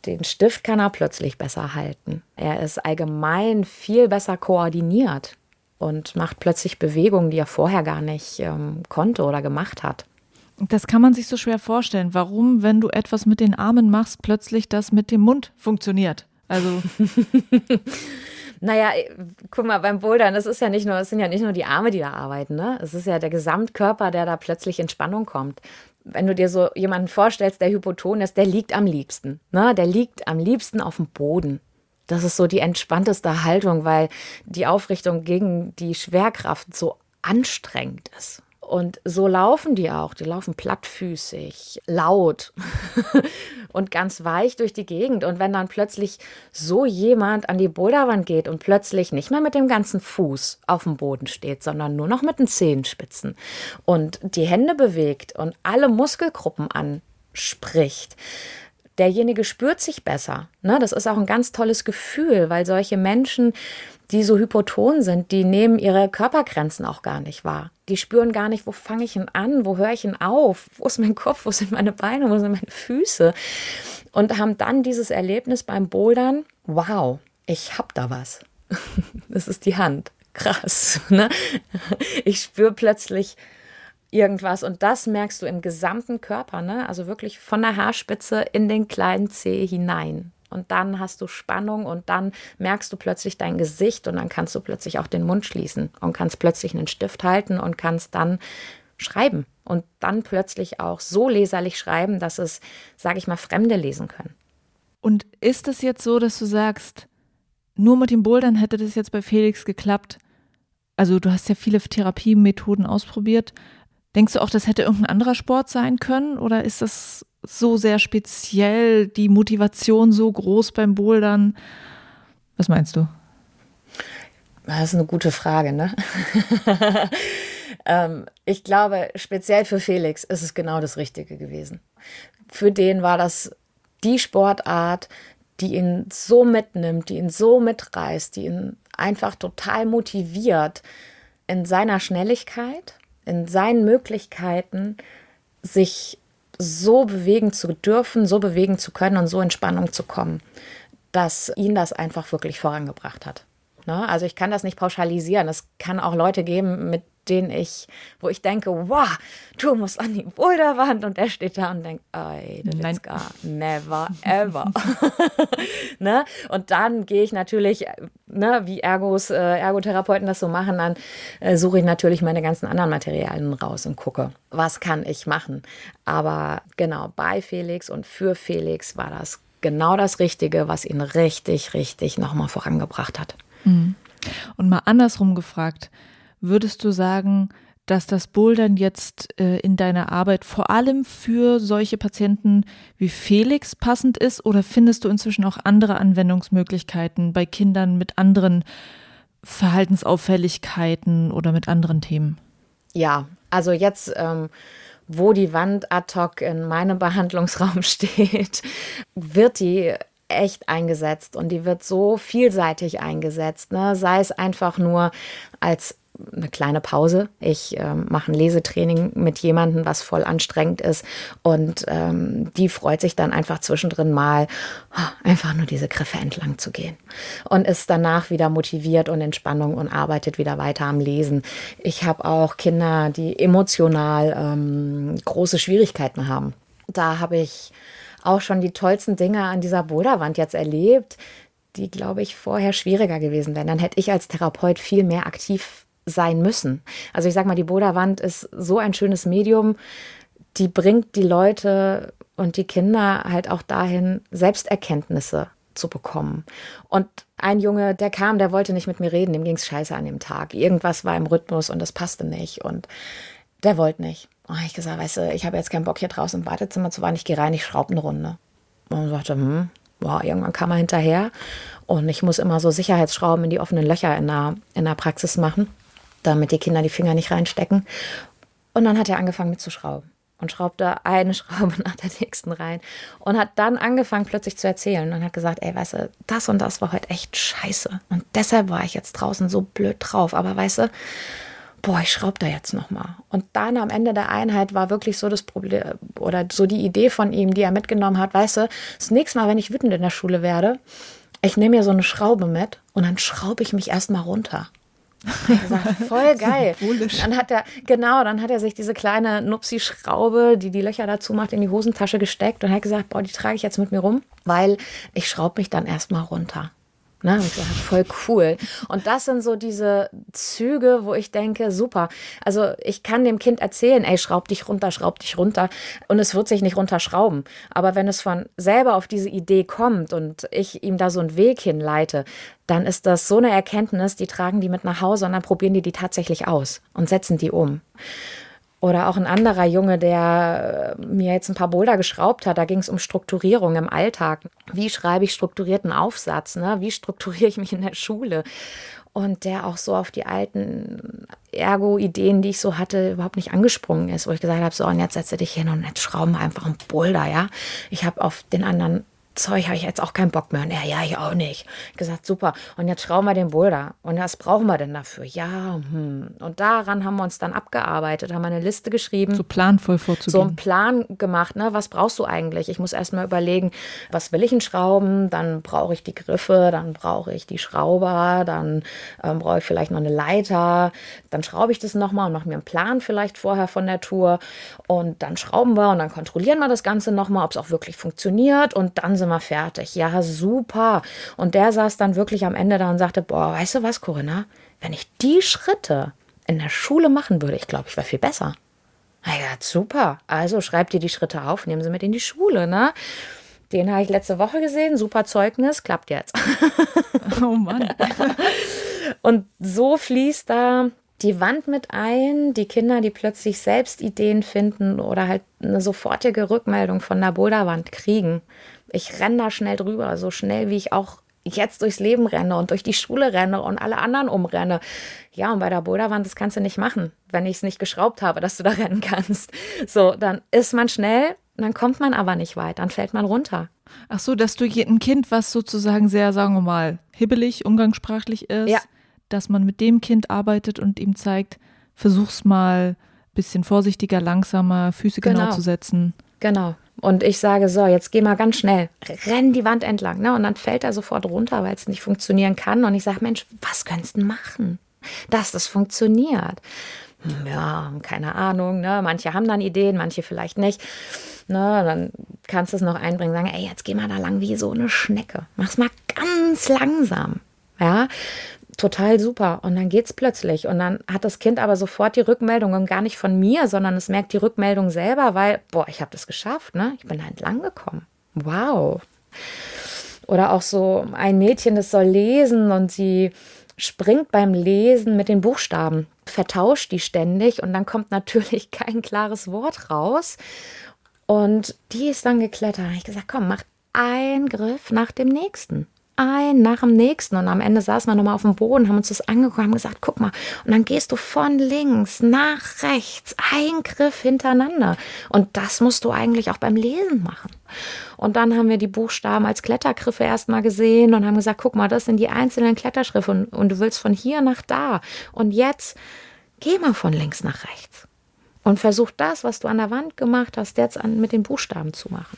Den Stift kann er plötzlich besser halten. Er ist allgemein viel besser koordiniert und macht plötzlich Bewegungen, die er vorher gar nicht ähm, konnte oder gemacht hat. Das kann man sich so schwer vorstellen. Warum, wenn du etwas mit den Armen machst, plötzlich das mit dem Mund funktioniert? Also. Naja, guck mal, beim Bouldern, es ist ja nicht nur, es sind ja nicht nur die Arme, die da arbeiten, ne? Es ist ja der Gesamtkörper, der da plötzlich in Spannung kommt. Wenn du dir so jemanden vorstellst, der hypoton ist, der liegt am liebsten, ne? Der liegt am liebsten auf dem Boden. Das ist so die entspannteste Haltung, weil die Aufrichtung gegen die Schwerkraft so anstrengend ist. Und so laufen die auch. Die laufen plattfüßig, laut und ganz weich durch die Gegend. Und wenn dann plötzlich so jemand an die Boulderwand geht und plötzlich nicht mehr mit dem ganzen Fuß auf dem Boden steht, sondern nur noch mit den Zehenspitzen und die Hände bewegt und alle Muskelgruppen anspricht, derjenige spürt sich besser. Ne? Das ist auch ein ganz tolles Gefühl, weil solche Menschen, die so hypoton sind, die nehmen ihre Körpergrenzen auch gar nicht wahr. Die spüren gar nicht, wo fange ich ihn an, wo höre ich ihn auf, wo ist mein Kopf, wo sind meine Beine, wo sind meine Füße. Und haben dann dieses Erlebnis beim Bouldern, wow, ich hab da was. Das ist die Hand. Krass. Ne? Ich spüre plötzlich, irgendwas. Und das merkst du im gesamten Körper, ne? Also wirklich von der Haarspitze in den kleinen Zeh hinein. Und dann hast du Spannung und dann merkst du plötzlich dein Gesicht und dann kannst du plötzlich auch den Mund schließen und kannst plötzlich einen Stift halten und kannst dann schreiben und dann plötzlich auch so leserlich schreiben, dass es, sage ich mal, Fremde lesen können. Und ist es jetzt so, dass du sagst, nur mit dem Bouldern hätte das jetzt bei Felix geklappt? Also du hast ja viele Therapiemethoden ausprobiert. Denkst du auch, das hätte irgendein anderer Sport sein können oder ist das so sehr speziell, die Motivation so groß beim Bouldern? Was meinst du? Das ist eine gute Frage, ne? ähm, ich glaube, speziell für Felix ist es genau das Richtige gewesen. Für den war das die Sportart, die ihn so mitnimmt, die ihn so mitreißt, die ihn einfach total motiviert in seiner Schnelligkeit in seinen Möglichkeiten, sich so bewegen zu dürfen, so bewegen zu können und so in Spannung zu kommen, dass ihn das einfach wirklich vorangebracht hat. Ne? Also ich kann das nicht pauschalisieren. Es kann auch Leute geben, mit denen ich, wo ich denke, wow, du musst an die Boulderwand und der steht da und denkt, ey, das ist gar never ever. ne? Und dann gehe ich natürlich, ne, wie Ergos, äh, Ergotherapeuten das so machen, dann äh, suche ich natürlich meine ganzen anderen Materialien raus und gucke, was kann ich machen. Aber genau, bei Felix und für Felix war das genau das Richtige, was ihn richtig, richtig nochmal vorangebracht hat. Mhm. Und mal andersrum gefragt, Würdest du sagen, dass das Bouldern jetzt äh, in deiner Arbeit vor allem für solche Patienten wie Felix passend ist oder findest du inzwischen auch andere Anwendungsmöglichkeiten bei Kindern mit anderen Verhaltensauffälligkeiten oder mit anderen Themen? Ja, also jetzt, ähm, wo die Wand ad hoc in meinem Behandlungsraum steht, wird die echt eingesetzt und die wird so vielseitig eingesetzt. Ne? Sei es einfach nur als eine kleine Pause. Ich äh, mache ein Lesetraining mit jemandem, was voll anstrengend ist. Und ähm, die freut sich dann einfach zwischendrin mal, oh, einfach nur diese Griffe entlang zu gehen. Und ist danach wieder motiviert und in Spannung und arbeitet wieder weiter am Lesen. Ich habe auch Kinder, die emotional ähm, große Schwierigkeiten haben. Da habe ich auch schon die tollsten Dinge an dieser Boulderwand jetzt erlebt, die, glaube ich, vorher schwieriger gewesen wären. Dann hätte ich als Therapeut viel mehr aktiv sein müssen. Also ich sage mal, die Boderwand ist so ein schönes Medium, die bringt die Leute und die Kinder halt auch dahin, Selbsterkenntnisse zu bekommen. Und ein Junge, der kam, der wollte nicht mit mir reden, dem ging es scheiße an dem Tag. Irgendwas war im Rhythmus und das passte nicht. Und der wollte nicht. Und ich gesagt, weißt du, ich habe jetzt keinen Bock hier draußen im Wartezimmer zu warten, ich gehe rein, ich schraube eine Runde. Und sagte, hm, boah, irgendwann kam er hinterher. Und ich muss immer so Sicherheitsschrauben in die offenen Löcher in der, in der Praxis machen damit die Kinder die Finger nicht reinstecken. Und dann hat er angefangen mitzuschrauben und schraubte eine Schraube nach der nächsten rein und hat dann angefangen plötzlich zu erzählen und hat gesagt, ey, weißt du, das und das war heute echt scheiße und deshalb war ich jetzt draußen so blöd drauf, aber weißt du, boah, ich schraube da jetzt noch mal. Und dann am Ende der Einheit war wirklich so das Problem oder so die Idee von ihm, die er mitgenommen hat, weißt du, das nächste Mal, wenn ich wütend in der Schule werde, ich nehme mir so eine Schraube mit und dann schraube ich mich erstmal runter. Gesagt, voll geil. Dann hat er, genau, dann hat er sich diese kleine Nupsi-Schraube, die die Löcher dazu macht, in die Hosentasche gesteckt und hat gesagt, boah, die trage ich jetzt mit mir rum, weil ich schraube mich dann erstmal runter. Ne? Und gesagt, voll cool. Und das sind so diese Züge, wo ich denke, super. Also ich kann dem Kind erzählen, ey, schraub dich runter, schraub dich runter. Und es wird sich nicht runterschrauben. Aber wenn es von selber auf diese Idee kommt und ich ihm da so einen Weg hinleite, dann ist das so eine Erkenntnis, die tragen die mit nach Hause und dann probieren die die tatsächlich aus und setzen die um. Oder auch ein anderer Junge, der äh, mir jetzt ein paar Boulder geschraubt hat. Da ging es um Strukturierung im Alltag. Wie schreibe ich strukturierten Aufsatz? Ne? Wie strukturiere ich mich in der Schule? Und der auch so auf die alten Ergo-Ideen, die ich so hatte, überhaupt nicht angesprungen ist. Wo ich gesagt habe, so, und jetzt setze dich hin und jetzt schrauben wir einfach einen Boulder, ja. Ich habe auf den anderen Zeug habe ich jetzt auch keinen Bock mehr. Und er, ja, ich auch nicht. Ich gesagt, super. Und jetzt schrauben wir den Boulder. Und was brauchen wir denn dafür? Ja, hm. Und daran haben wir uns dann abgearbeitet, haben eine Liste geschrieben. So planvoll vorzugehen. So einen Plan gemacht, ne? Was brauchst du eigentlich? Ich muss erstmal überlegen, was will ich in Schrauben? Dann brauche ich die Griffe, dann brauche ich die Schrauber, dann ähm, brauche ich vielleicht noch eine Leiter. Dann schraube ich das nochmal und mache mir einen Plan vielleicht vorher von der Tour. Und dann schrauben wir und dann kontrollieren wir das Ganze nochmal, ob es auch wirklich funktioniert. Und dann sind wir fertig. Ja, super. Und der saß dann wirklich am Ende da und sagte, boah, weißt du was, Corinna? Wenn ich die Schritte in der Schule machen würde, ich glaube, ich wäre viel besser. Na ja, super. Also schreibt ihr die Schritte auf, nehmen sie mit in die Schule, ne? Den habe ich letzte Woche gesehen. Super Zeugnis, klappt jetzt. Oh Mann. und so fließt da die Wand mit ein, die Kinder, die plötzlich selbst Ideen finden oder halt eine sofortige Rückmeldung von der Boulderwand kriegen. Ich renne da schnell drüber, so schnell wie ich auch jetzt durchs Leben renne und durch die Schule renne und alle anderen umrenne. Ja, und bei der Boulderwand, das kannst du nicht machen, wenn ich es nicht geschraubt habe, dass du da rennen kannst. So, dann ist man schnell, dann kommt man aber nicht weit, dann fällt man runter. Ach so, dass du ein Kind, was sozusagen sehr, sagen wir mal, hibbelig, umgangssprachlich ist, ja. dass man mit dem Kind arbeitet und ihm zeigt, versuch's mal bisschen vorsichtiger, langsamer, Füße genau, genau zu setzen. Genau. Und ich sage, so, jetzt geh mal ganz schnell, renn die Wand entlang. Ne? Und dann fällt er sofort runter, weil es nicht funktionieren kann. Und ich sage, Mensch, was könntest du machen, dass das funktioniert? Ja, keine Ahnung. Ne? Manche haben dann Ideen, manche vielleicht nicht. Ne? Dann kannst du es noch einbringen, sagen, ey, jetzt geh mal da lang wie so eine Schnecke. Mach's mal ganz langsam. Ja, total super. Und dann geht es plötzlich. Und dann hat das Kind aber sofort die Rückmeldung und gar nicht von mir, sondern es merkt die Rückmeldung selber, weil, boah, ich habe das geschafft, ne? Ich bin da entlang gekommen. Wow. Oder auch so ein Mädchen, das soll lesen und sie springt beim Lesen mit den Buchstaben, vertauscht die ständig und dann kommt natürlich kein klares Wort raus. Und die ist dann geklettert. Da ich gesagt, komm, mach einen Griff nach dem nächsten ein nach dem nächsten. Und am Ende saßen wir nochmal auf dem Boden, haben uns das angeguckt, haben gesagt, guck mal. Und dann gehst du von links nach rechts, ein Griff hintereinander. Und das musst du eigentlich auch beim Lesen machen. Und dann haben wir die Buchstaben als Klettergriffe erstmal gesehen und haben gesagt, guck mal, das sind die einzelnen Kletterschriffe und, und du willst von hier nach da. Und jetzt geh mal von links nach rechts. Und versuch das, was du an der Wand gemacht hast, jetzt an, mit den Buchstaben zu machen.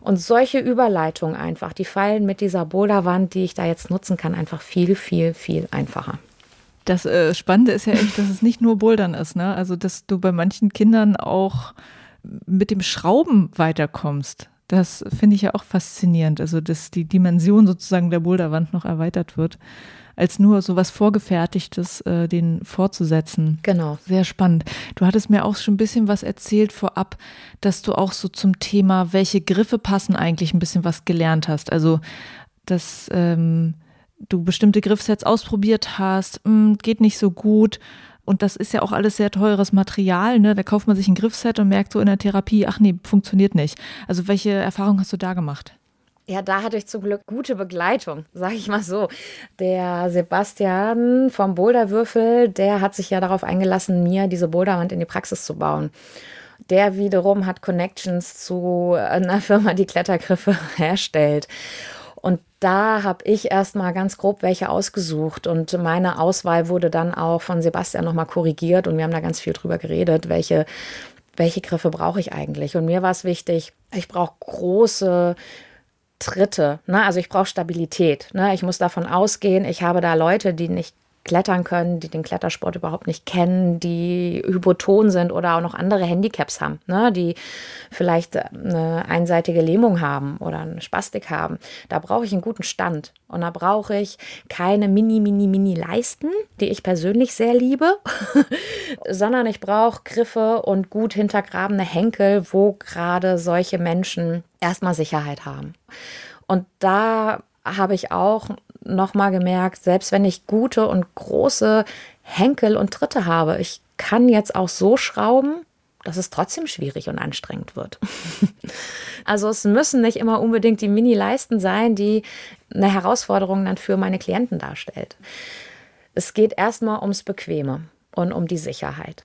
Und solche Überleitungen einfach, die fallen mit dieser Boulderwand, die ich da jetzt nutzen kann, einfach viel, viel, viel einfacher. Das äh, Spannende ist ja echt, dass es nicht nur Bouldern ist, ne? Also, dass du bei manchen Kindern auch mit dem Schrauben weiterkommst. Das finde ich ja auch faszinierend. Also, dass die Dimension sozusagen der Boulderwand noch erweitert wird als nur so was Vorgefertigtes äh, den fortzusetzen. Genau. Sehr spannend. Du hattest mir auch schon ein bisschen was erzählt vorab, dass du auch so zum Thema, welche Griffe passen eigentlich ein bisschen was gelernt hast. Also, dass ähm, du bestimmte Griffsets ausprobiert hast, mh, hm, geht nicht so gut. Und das ist ja auch alles sehr teures Material. Ne? Da kauft man sich ein Griffset und merkt so in der Therapie, ach nee, funktioniert nicht. Also welche Erfahrungen hast du da gemacht? Ja, da hatte ich zum Glück gute Begleitung, sage ich mal so. Der Sebastian vom Boulderwürfel, der hat sich ja darauf eingelassen, mir diese Boulderwand in die Praxis zu bauen. Der wiederum hat Connections zu einer Firma, die Klettergriffe herstellt. Und da habe ich erstmal ganz grob welche ausgesucht und meine Auswahl wurde dann auch von Sebastian nochmal korrigiert und wir haben da ganz viel drüber geredet, welche, welche Griffe brauche ich eigentlich. Und mir war es wichtig, ich brauche große Tritte. Ne? Also ich brauche Stabilität. Ne? Ich muss davon ausgehen, ich habe da Leute, die nicht klettern können, die den Klettersport überhaupt nicht kennen, die hypoton sind oder auch noch andere Handicaps haben, ne? die vielleicht eine einseitige Lähmung haben oder eine Spastik haben. Da brauche ich einen guten Stand und da brauche ich keine mini, mini, mini Leisten, die ich persönlich sehr liebe, sondern ich brauche Griffe und gut hintergrabene Henkel, wo gerade solche Menschen erstmal Sicherheit haben. Und da habe ich auch noch mal gemerkt, selbst wenn ich gute und große Henkel und Tritte habe, ich kann jetzt auch so schrauben, dass es trotzdem schwierig und anstrengend wird. also es müssen nicht immer unbedingt die Mini-Leisten sein, die eine Herausforderung dann für meine Klienten darstellt. Es geht erstmal ums Bequeme und um die Sicherheit.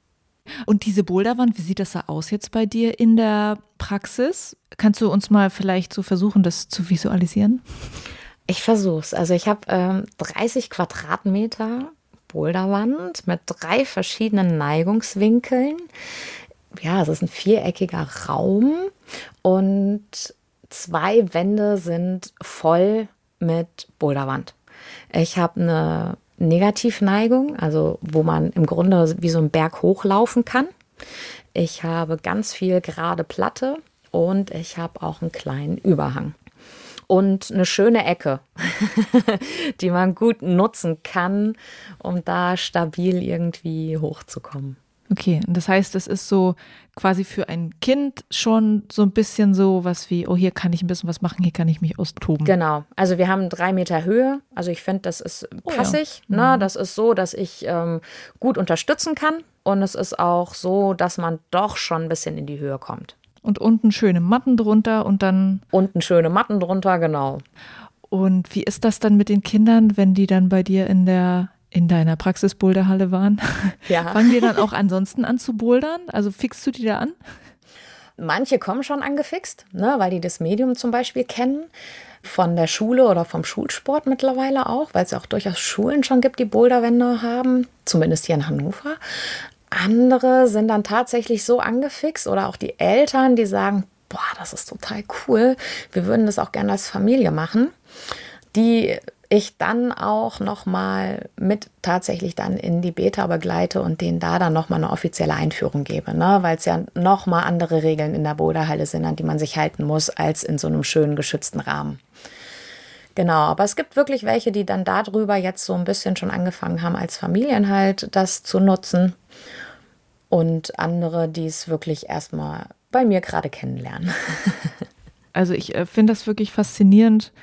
Und diese Boulderwand, wie sieht das da aus jetzt bei dir in der Praxis? Kannst du uns mal vielleicht so versuchen, das zu visualisieren? Ich versuche es. Also ich habe ähm, 30 Quadratmeter Boulderwand mit drei verschiedenen Neigungswinkeln. Ja, es ist ein viereckiger Raum und zwei Wände sind voll mit Boulderwand. Ich habe eine Negativneigung, also wo man im Grunde wie so einen Berg hochlaufen kann. Ich habe ganz viel gerade Platte und ich habe auch einen kleinen Überhang. Und eine schöne Ecke, die man gut nutzen kann, um da stabil irgendwie hochzukommen. Okay, und das heißt, es ist so quasi für ein Kind schon so ein bisschen so was wie, oh, hier kann ich ein bisschen was machen, hier kann ich mich austoben. Genau. Also wir haben drei Meter Höhe. Also ich finde, das ist passig. Oh ja. ne? Mhm. Das ist so, dass ich ähm, gut unterstützen kann. Und es ist auch so, dass man doch schon ein bisschen in die Höhe kommt. Und unten schöne Matten drunter und dann. Unten schöne Matten drunter, genau. Und wie ist das dann mit den Kindern, wenn die dann bei dir in der in deiner Praxisboulderhalle waren, ja. fangen die dann auch ansonsten an zu bouldern? Also fixst du die da an? Manche kommen schon angefixt, ne, weil die das Medium zum Beispiel kennen. Von der Schule oder vom Schulsport mittlerweile auch, weil es auch durchaus Schulen schon gibt, die Boulderwände haben, zumindest hier in Hannover. Andere sind dann tatsächlich so angefixt oder auch die Eltern, die sagen, boah, das ist total cool, wir würden das auch gerne als Familie machen. Die ich dann auch nochmal mit tatsächlich dann in die Beta begleite und denen da dann nochmal eine offizielle Einführung gebe, ne? weil es ja nochmal andere Regeln in der Boderhalle sind, an die man sich halten muss, als in so einem schönen geschützten Rahmen. Genau, aber es gibt wirklich welche, die dann darüber jetzt so ein bisschen schon angefangen haben, als Familien halt das zu nutzen. Und andere, die es wirklich erstmal bei mir gerade kennenlernen. Also ich äh, finde das wirklich faszinierend,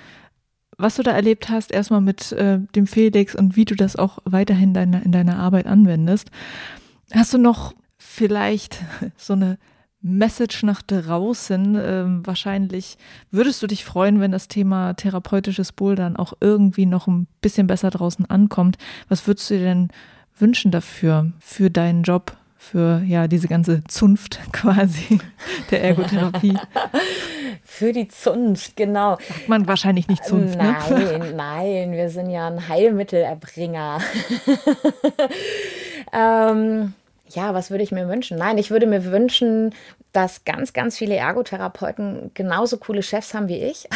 was du da erlebt hast, erstmal mit äh, dem Felix und wie du das auch weiterhin deine, in deiner Arbeit anwendest. Hast du noch vielleicht so eine Message nach draußen? Ähm, wahrscheinlich würdest du dich freuen, wenn das Thema therapeutisches Bouldern auch irgendwie noch ein bisschen besser draußen ankommt. Was würdest du dir denn wünschen dafür, für deinen Job? Für ja diese ganze Zunft quasi der Ergotherapie. für die Zunft, genau. Sagt man wahrscheinlich nicht Zunft. Ne? Nein, ne? nein, wir sind ja ein Heilmittelerbringer. ähm, ja, was würde ich mir wünschen? Nein, ich würde mir wünschen, dass ganz, ganz viele Ergotherapeuten genauso coole Chefs haben wie ich,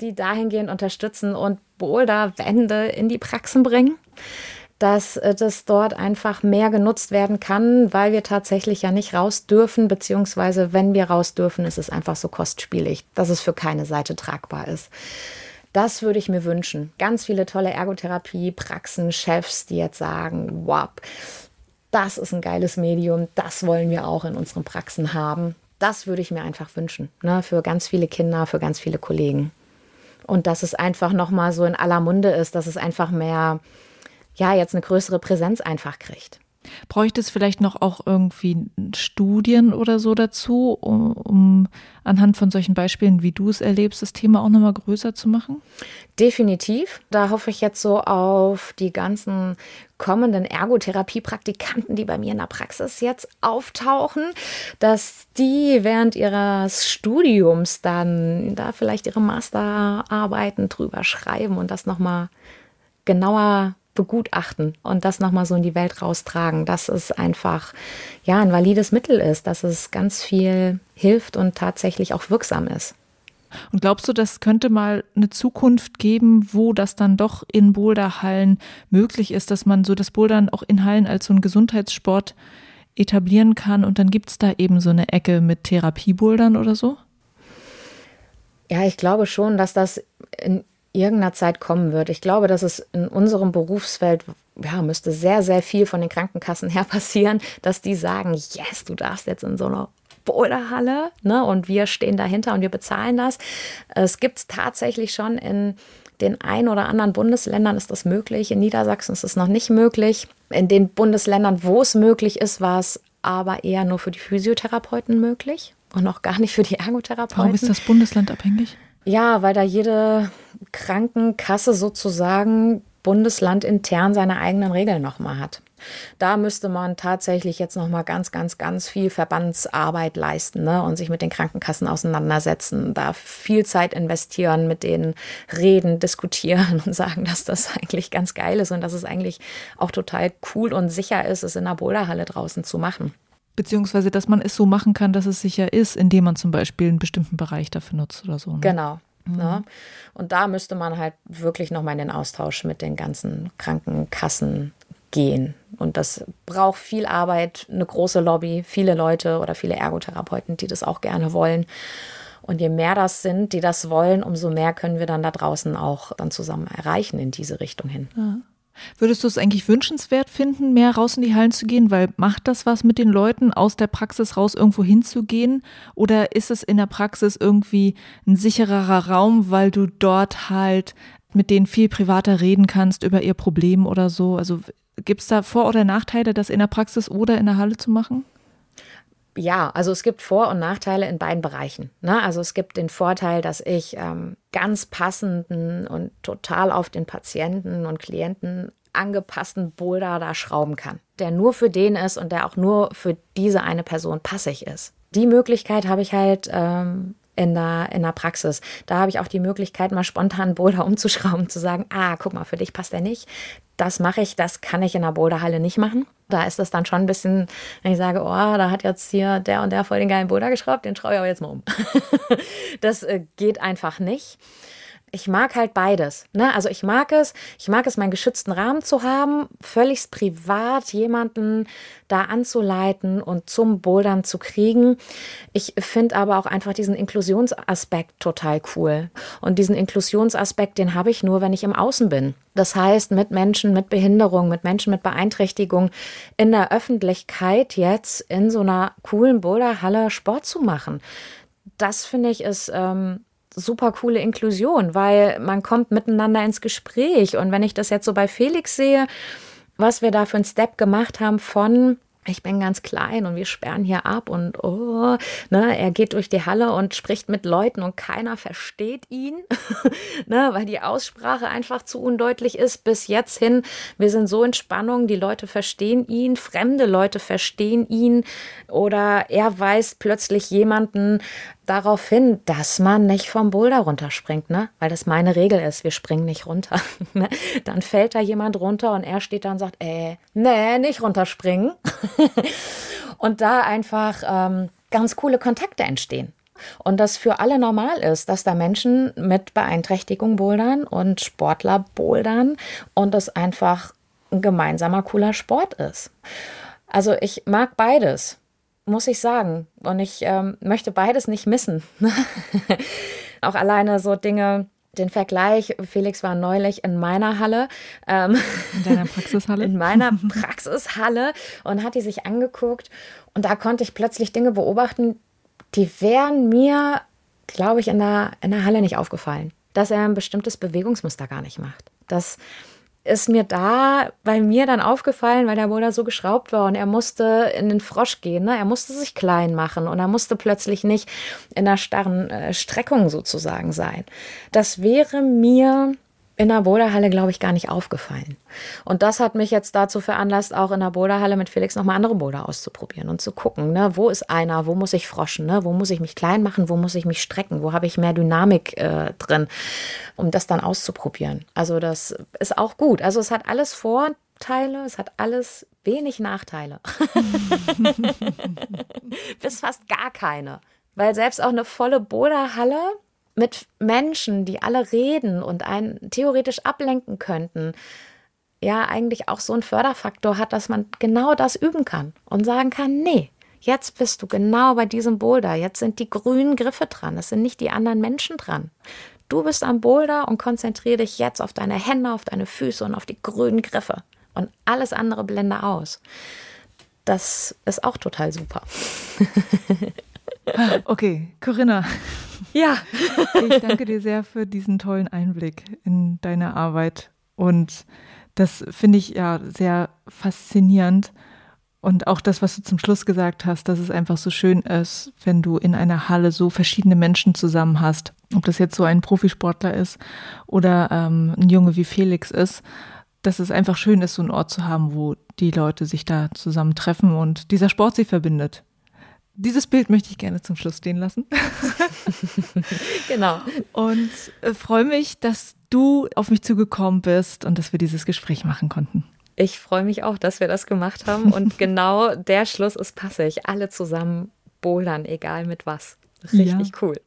die dahingehend unterstützen und Boulderwände in die Praxen bringen dass äh, das dort einfach mehr genutzt werden kann, weil wir tatsächlich ja nicht raus dürfen, beziehungsweise wenn wir raus dürfen, ist es einfach so kostspielig, dass es für keine Seite tragbar ist. Das würde ich mir wünschen. Ganz viele tolle Ergotherapie-Praxen, Chefs, die jetzt sagen, wow, das ist ein geiles Medium, das wollen wir auch in unseren Praxen haben. Das würde ich mir einfach wünschen, ne, für ganz viele Kinder, für ganz viele Kollegen. Und dass es einfach nochmal so in aller Munde ist, dass es einfach mehr ja, jetzt eine größere Präsenz einfach kriegt. Bräuchte es vielleicht noch auch irgendwie Studien oder so dazu, um, um, anhand von solchen Beispielen, wie du es erlebst, das Thema auch nochmal größer zu machen? Definitiv. Da hoffe ich jetzt so auf die ganzen kommenden Ergotherapie-Praktikanten, die bei mir in der Praxis jetzt auftauchen, dass die während ihres Studiums dann da vielleicht ihre Masterarbeiten drüber schreiben und das nochmal genauer begutachten und das nochmal so in die Welt raustragen, dass es einfach ja ein valides Mittel ist, dass es ganz viel hilft und tatsächlich auch wirksam ist. Und glaubst du, das könnte mal eine Zukunft geben, wo das dann doch in Boulderhallen möglich ist, dass man so das Bouldern auch in Hallen als so einen Gesundheitssport etablieren kann und dann gibt es da eben so eine Ecke mit Therapiebouldern oder so? Ja, ich glaube schon, dass das in irgendeiner Zeit kommen wird. Ich glaube, dass es in unserem Berufsfeld, ja, müsste sehr, sehr viel von den Krankenkassen her passieren, dass die sagen, yes, du darfst jetzt in so einer Boulderhalle, ne, und wir stehen dahinter und wir bezahlen das. Es gibt es tatsächlich schon in den ein oder anderen Bundesländern ist das möglich. In Niedersachsen ist es noch nicht möglich. In den Bundesländern, wo es möglich ist, war es aber eher nur für die Physiotherapeuten möglich und noch gar nicht für die Ergotherapeuten. Warum ist das Bundesland abhängig? Ja, weil da jede Krankenkasse sozusagen bundeslandintern seine eigenen Regeln nochmal hat. Da müsste man tatsächlich jetzt nochmal ganz, ganz, ganz viel Verbandsarbeit leisten ne? und sich mit den Krankenkassen auseinandersetzen, da viel Zeit investieren, mit denen reden, diskutieren und sagen, dass das eigentlich ganz geil ist und dass es eigentlich auch total cool und sicher ist, es in der Boulderhalle draußen zu machen. Beziehungsweise, dass man es so machen kann, dass es sicher ist, indem man zum Beispiel einen bestimmten Bereich dafür nutzt oder so. Ne? Genau. Mhm. Ne? Und da müsste man halt wirklich nochmal in den Austausch mit den ganzen Krankenkassen gehen. Und das braucht viel Arbeit, eine große Lobby, viele Leute oder viele Ergotherapeuten, die das auch gerne wollen. Und je mehr das sind, die das wollen, umso mehr können wir dann da draußen auch dann zusammen erreichen in diese Richtung hin. Ja. Würdest du es eigentlich wünschenswert finden, mehr raus in die Hallen zu gehen? Weil macht das was mit den Leuten, aus der Praxis raus irgendwo hinzugehen? Oder ist es in der Praxis irgendwie ein sichererer Raum, weil du dort halt mit denen viel privater reden kannst über ihr Problem oder so? Also gibt es da Vor- oder Nachteile, das in der Praxis oder in der Halle zu machen? Ja, also es gibt Vor- und Nachteile in beiden Bereichen. Ne? Also es gibt den Vorteil, dass ich ähm, ganz passenden und total auf den Patienten und Klienten angepassten Boulder da schrauben kann, der nur für den ist und der auch nur für diese eine Person passig ist. Die Möglichkeit habe ich halt ähm, in der, in der Praxis. Da habe ich auch die Möglichkeit, mal spontan Boulder umzuschrauben, zu sagen, ah, guck mal, für dich passt der nicht. Das mache ich, das kann ich in der Boulderhalle nicht machen. Da ist das dann schon ein bisschen, wenn ich sage, oh, da hat jetzt hier der und der voll den geilen Boulder geschraubt, den schraube ich aber jetzt mal um. das äh, geht einfach nicht ich mag halt beides. Ne? Also ich mag es, ich mag es, meinen geschützten Rahmen zu haben, völlig privat jemanden da anzuleiten und zum Bouldern zu kriegen. Ich finde aber auch einfach diesen Inklusionsaspekt total cool. Und diesen Inklusionsaspekt, den habe ich nur, wenn ich im Außen bin. Das heißt, mit Menschen mit Behinderung, mit Menschen mit Beeinträchtigung in der Öffentlichkeit jetzt in so einer coolen Boulderhalle Sport zu machen. Das finde ich ist ähm, super coole Inklusion, weil man kommt miteinander ins Gespräch. Und wenn ich das jetzt so bei Felix sehe, was wir da für einen Step gemacht haben von ich bin ganz klein und wir sperren hier ab und oh, ne, er geht durch die Halle und spricht mit Leuten und keiner versteht ihn, ne, weil die Aussprache einfach zu undeutlich ist. Bis jetzt hin, wir sind so in Spannung, die Leute verstehen ihn, fremde Leute verstehen ihn oder er weist plötzlich jemanden darauf hin, dass man nicht vom Boulder runterspringt, ne? Weil das meine Regel ist, wir springen nicht runter. Ne? Dann fällt da jemand runter und er steht da und sagt, äh, nee, nicht runterspringen. und da einfach ähm, ganz coole Kontakte entstehen. Und das für alle normal ist, dass da Menschen mit Beeinträchtigung bouldern und Sportler bouldern und das einfach ein gemeinsamer cooler Sport ist. Also ich mag beides muss ich sagen. Und ich ähm, möchte beides nicht missen. Auch alleine so Dinge, den Vergleich, Felix war neulich in meiner Halle. Ähm, in deiner Praxishalle? In meiner Praxishalle und hat die sich angeguckt. Und da konnte ich plötzlich Dinge beobachten, die wären mir, glaube ich, in der, in der Halle nicht aufgefallen. Dass er ein bestimmtes Bewegungsmuster gar nicht macht. Dass ist mir da bei mir dann aufgefallen, weil der Boulder so geschraubt war und er musste in den Frosch gehen. Ne? Er musste sich klein machen und er musste plötzlich nicht in einer starren äh, Streckung sozusagen sein. Das wäre mir in der Boulderhalle, glaube ich, gar nicht aufgefallen. Und das hat mich jetzt dazu veranlasst, auch in der Boulderhalle mit Felix nochmal andere Boulder auszuprobieren und zu gucken, ne, wo ist einer, wo muss ich froschen, ne, wo muss ich mich klein machen, wo muss ich mich strecken, wo habe ich mehr Dynamik äh, drin, um das dann auszuprobieren. Also das ist auch gut. Also es hat alles Vorteile, es hat alles wenig Nachteile. Bis fast gar keine. Weil selbst auch eine volle Boulderhalle mit Menschen, die alle reden und einen theoretisch ablenken könnten, ja eigentlich auch so einen Förderfaktor hat, dass man genau das üben kann und sagen kann, nee, jetzt bist du genau bei diesem Boulder, jetzt sind die grünen Griffe dran, es sind nicht die anderen Menschen dran. Du bist am Boulder und konzentriere dich jetzt auf deine Hände, auf deine Füße und auf die grünen Griffe und alles andere blende aus. Das ist auch total super. okay, Corinna, Ja. Ich danke dir sehr für diesen tollen Einblick in deine Arbeit. Und das finde ich ja sehr faszinierend. Und auch das, was du zum Schluss gesagt hast, dass es einfach so schön ist, wenn du in einer Halle so verschiedene Menschen zusammen hast. Ob das jetzt so ein Profisportler ist oder ähm, ein Junge wie Felix ist, dass es einfach schön ist, so einen Ort zu haben, wo die Leute sich da zusammentreffen und dieser Sport sie verbindet. Dieses Bild möchte ich gerne zum Schluss stehen lassen. genau. Und äh, freue mich, dass du auf mich zugekommen bist und dass wir dieses Gespräch machen konnten. Ich freue mich auch, dass wir das gemacht haben. Und genau der Schluss ist passig. Alle zusammen bouldern, egal mit was. Richtig ja. cool.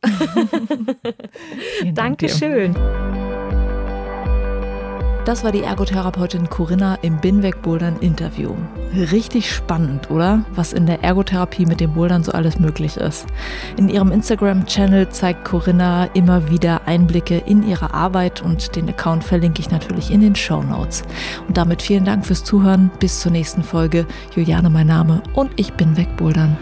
Dankeschön. Dir. Das war die Ergotherapeutin Corinna im Binweg Bouldern Interview. Richtig spannend, oder? Was in der Ergotherapie mit dem Bouldern so alles möglich ist. In ihrem Instagram-Channel zeigt Corinna immer wieder Einblicke in ihre Arbeit und den Account verlinke ich natürlich in den Show Notes. Und damit vielen Dank fürs Zuhören. Bis zur nächsten Folge. Juliane mein Name und ich bin Wegbouldern.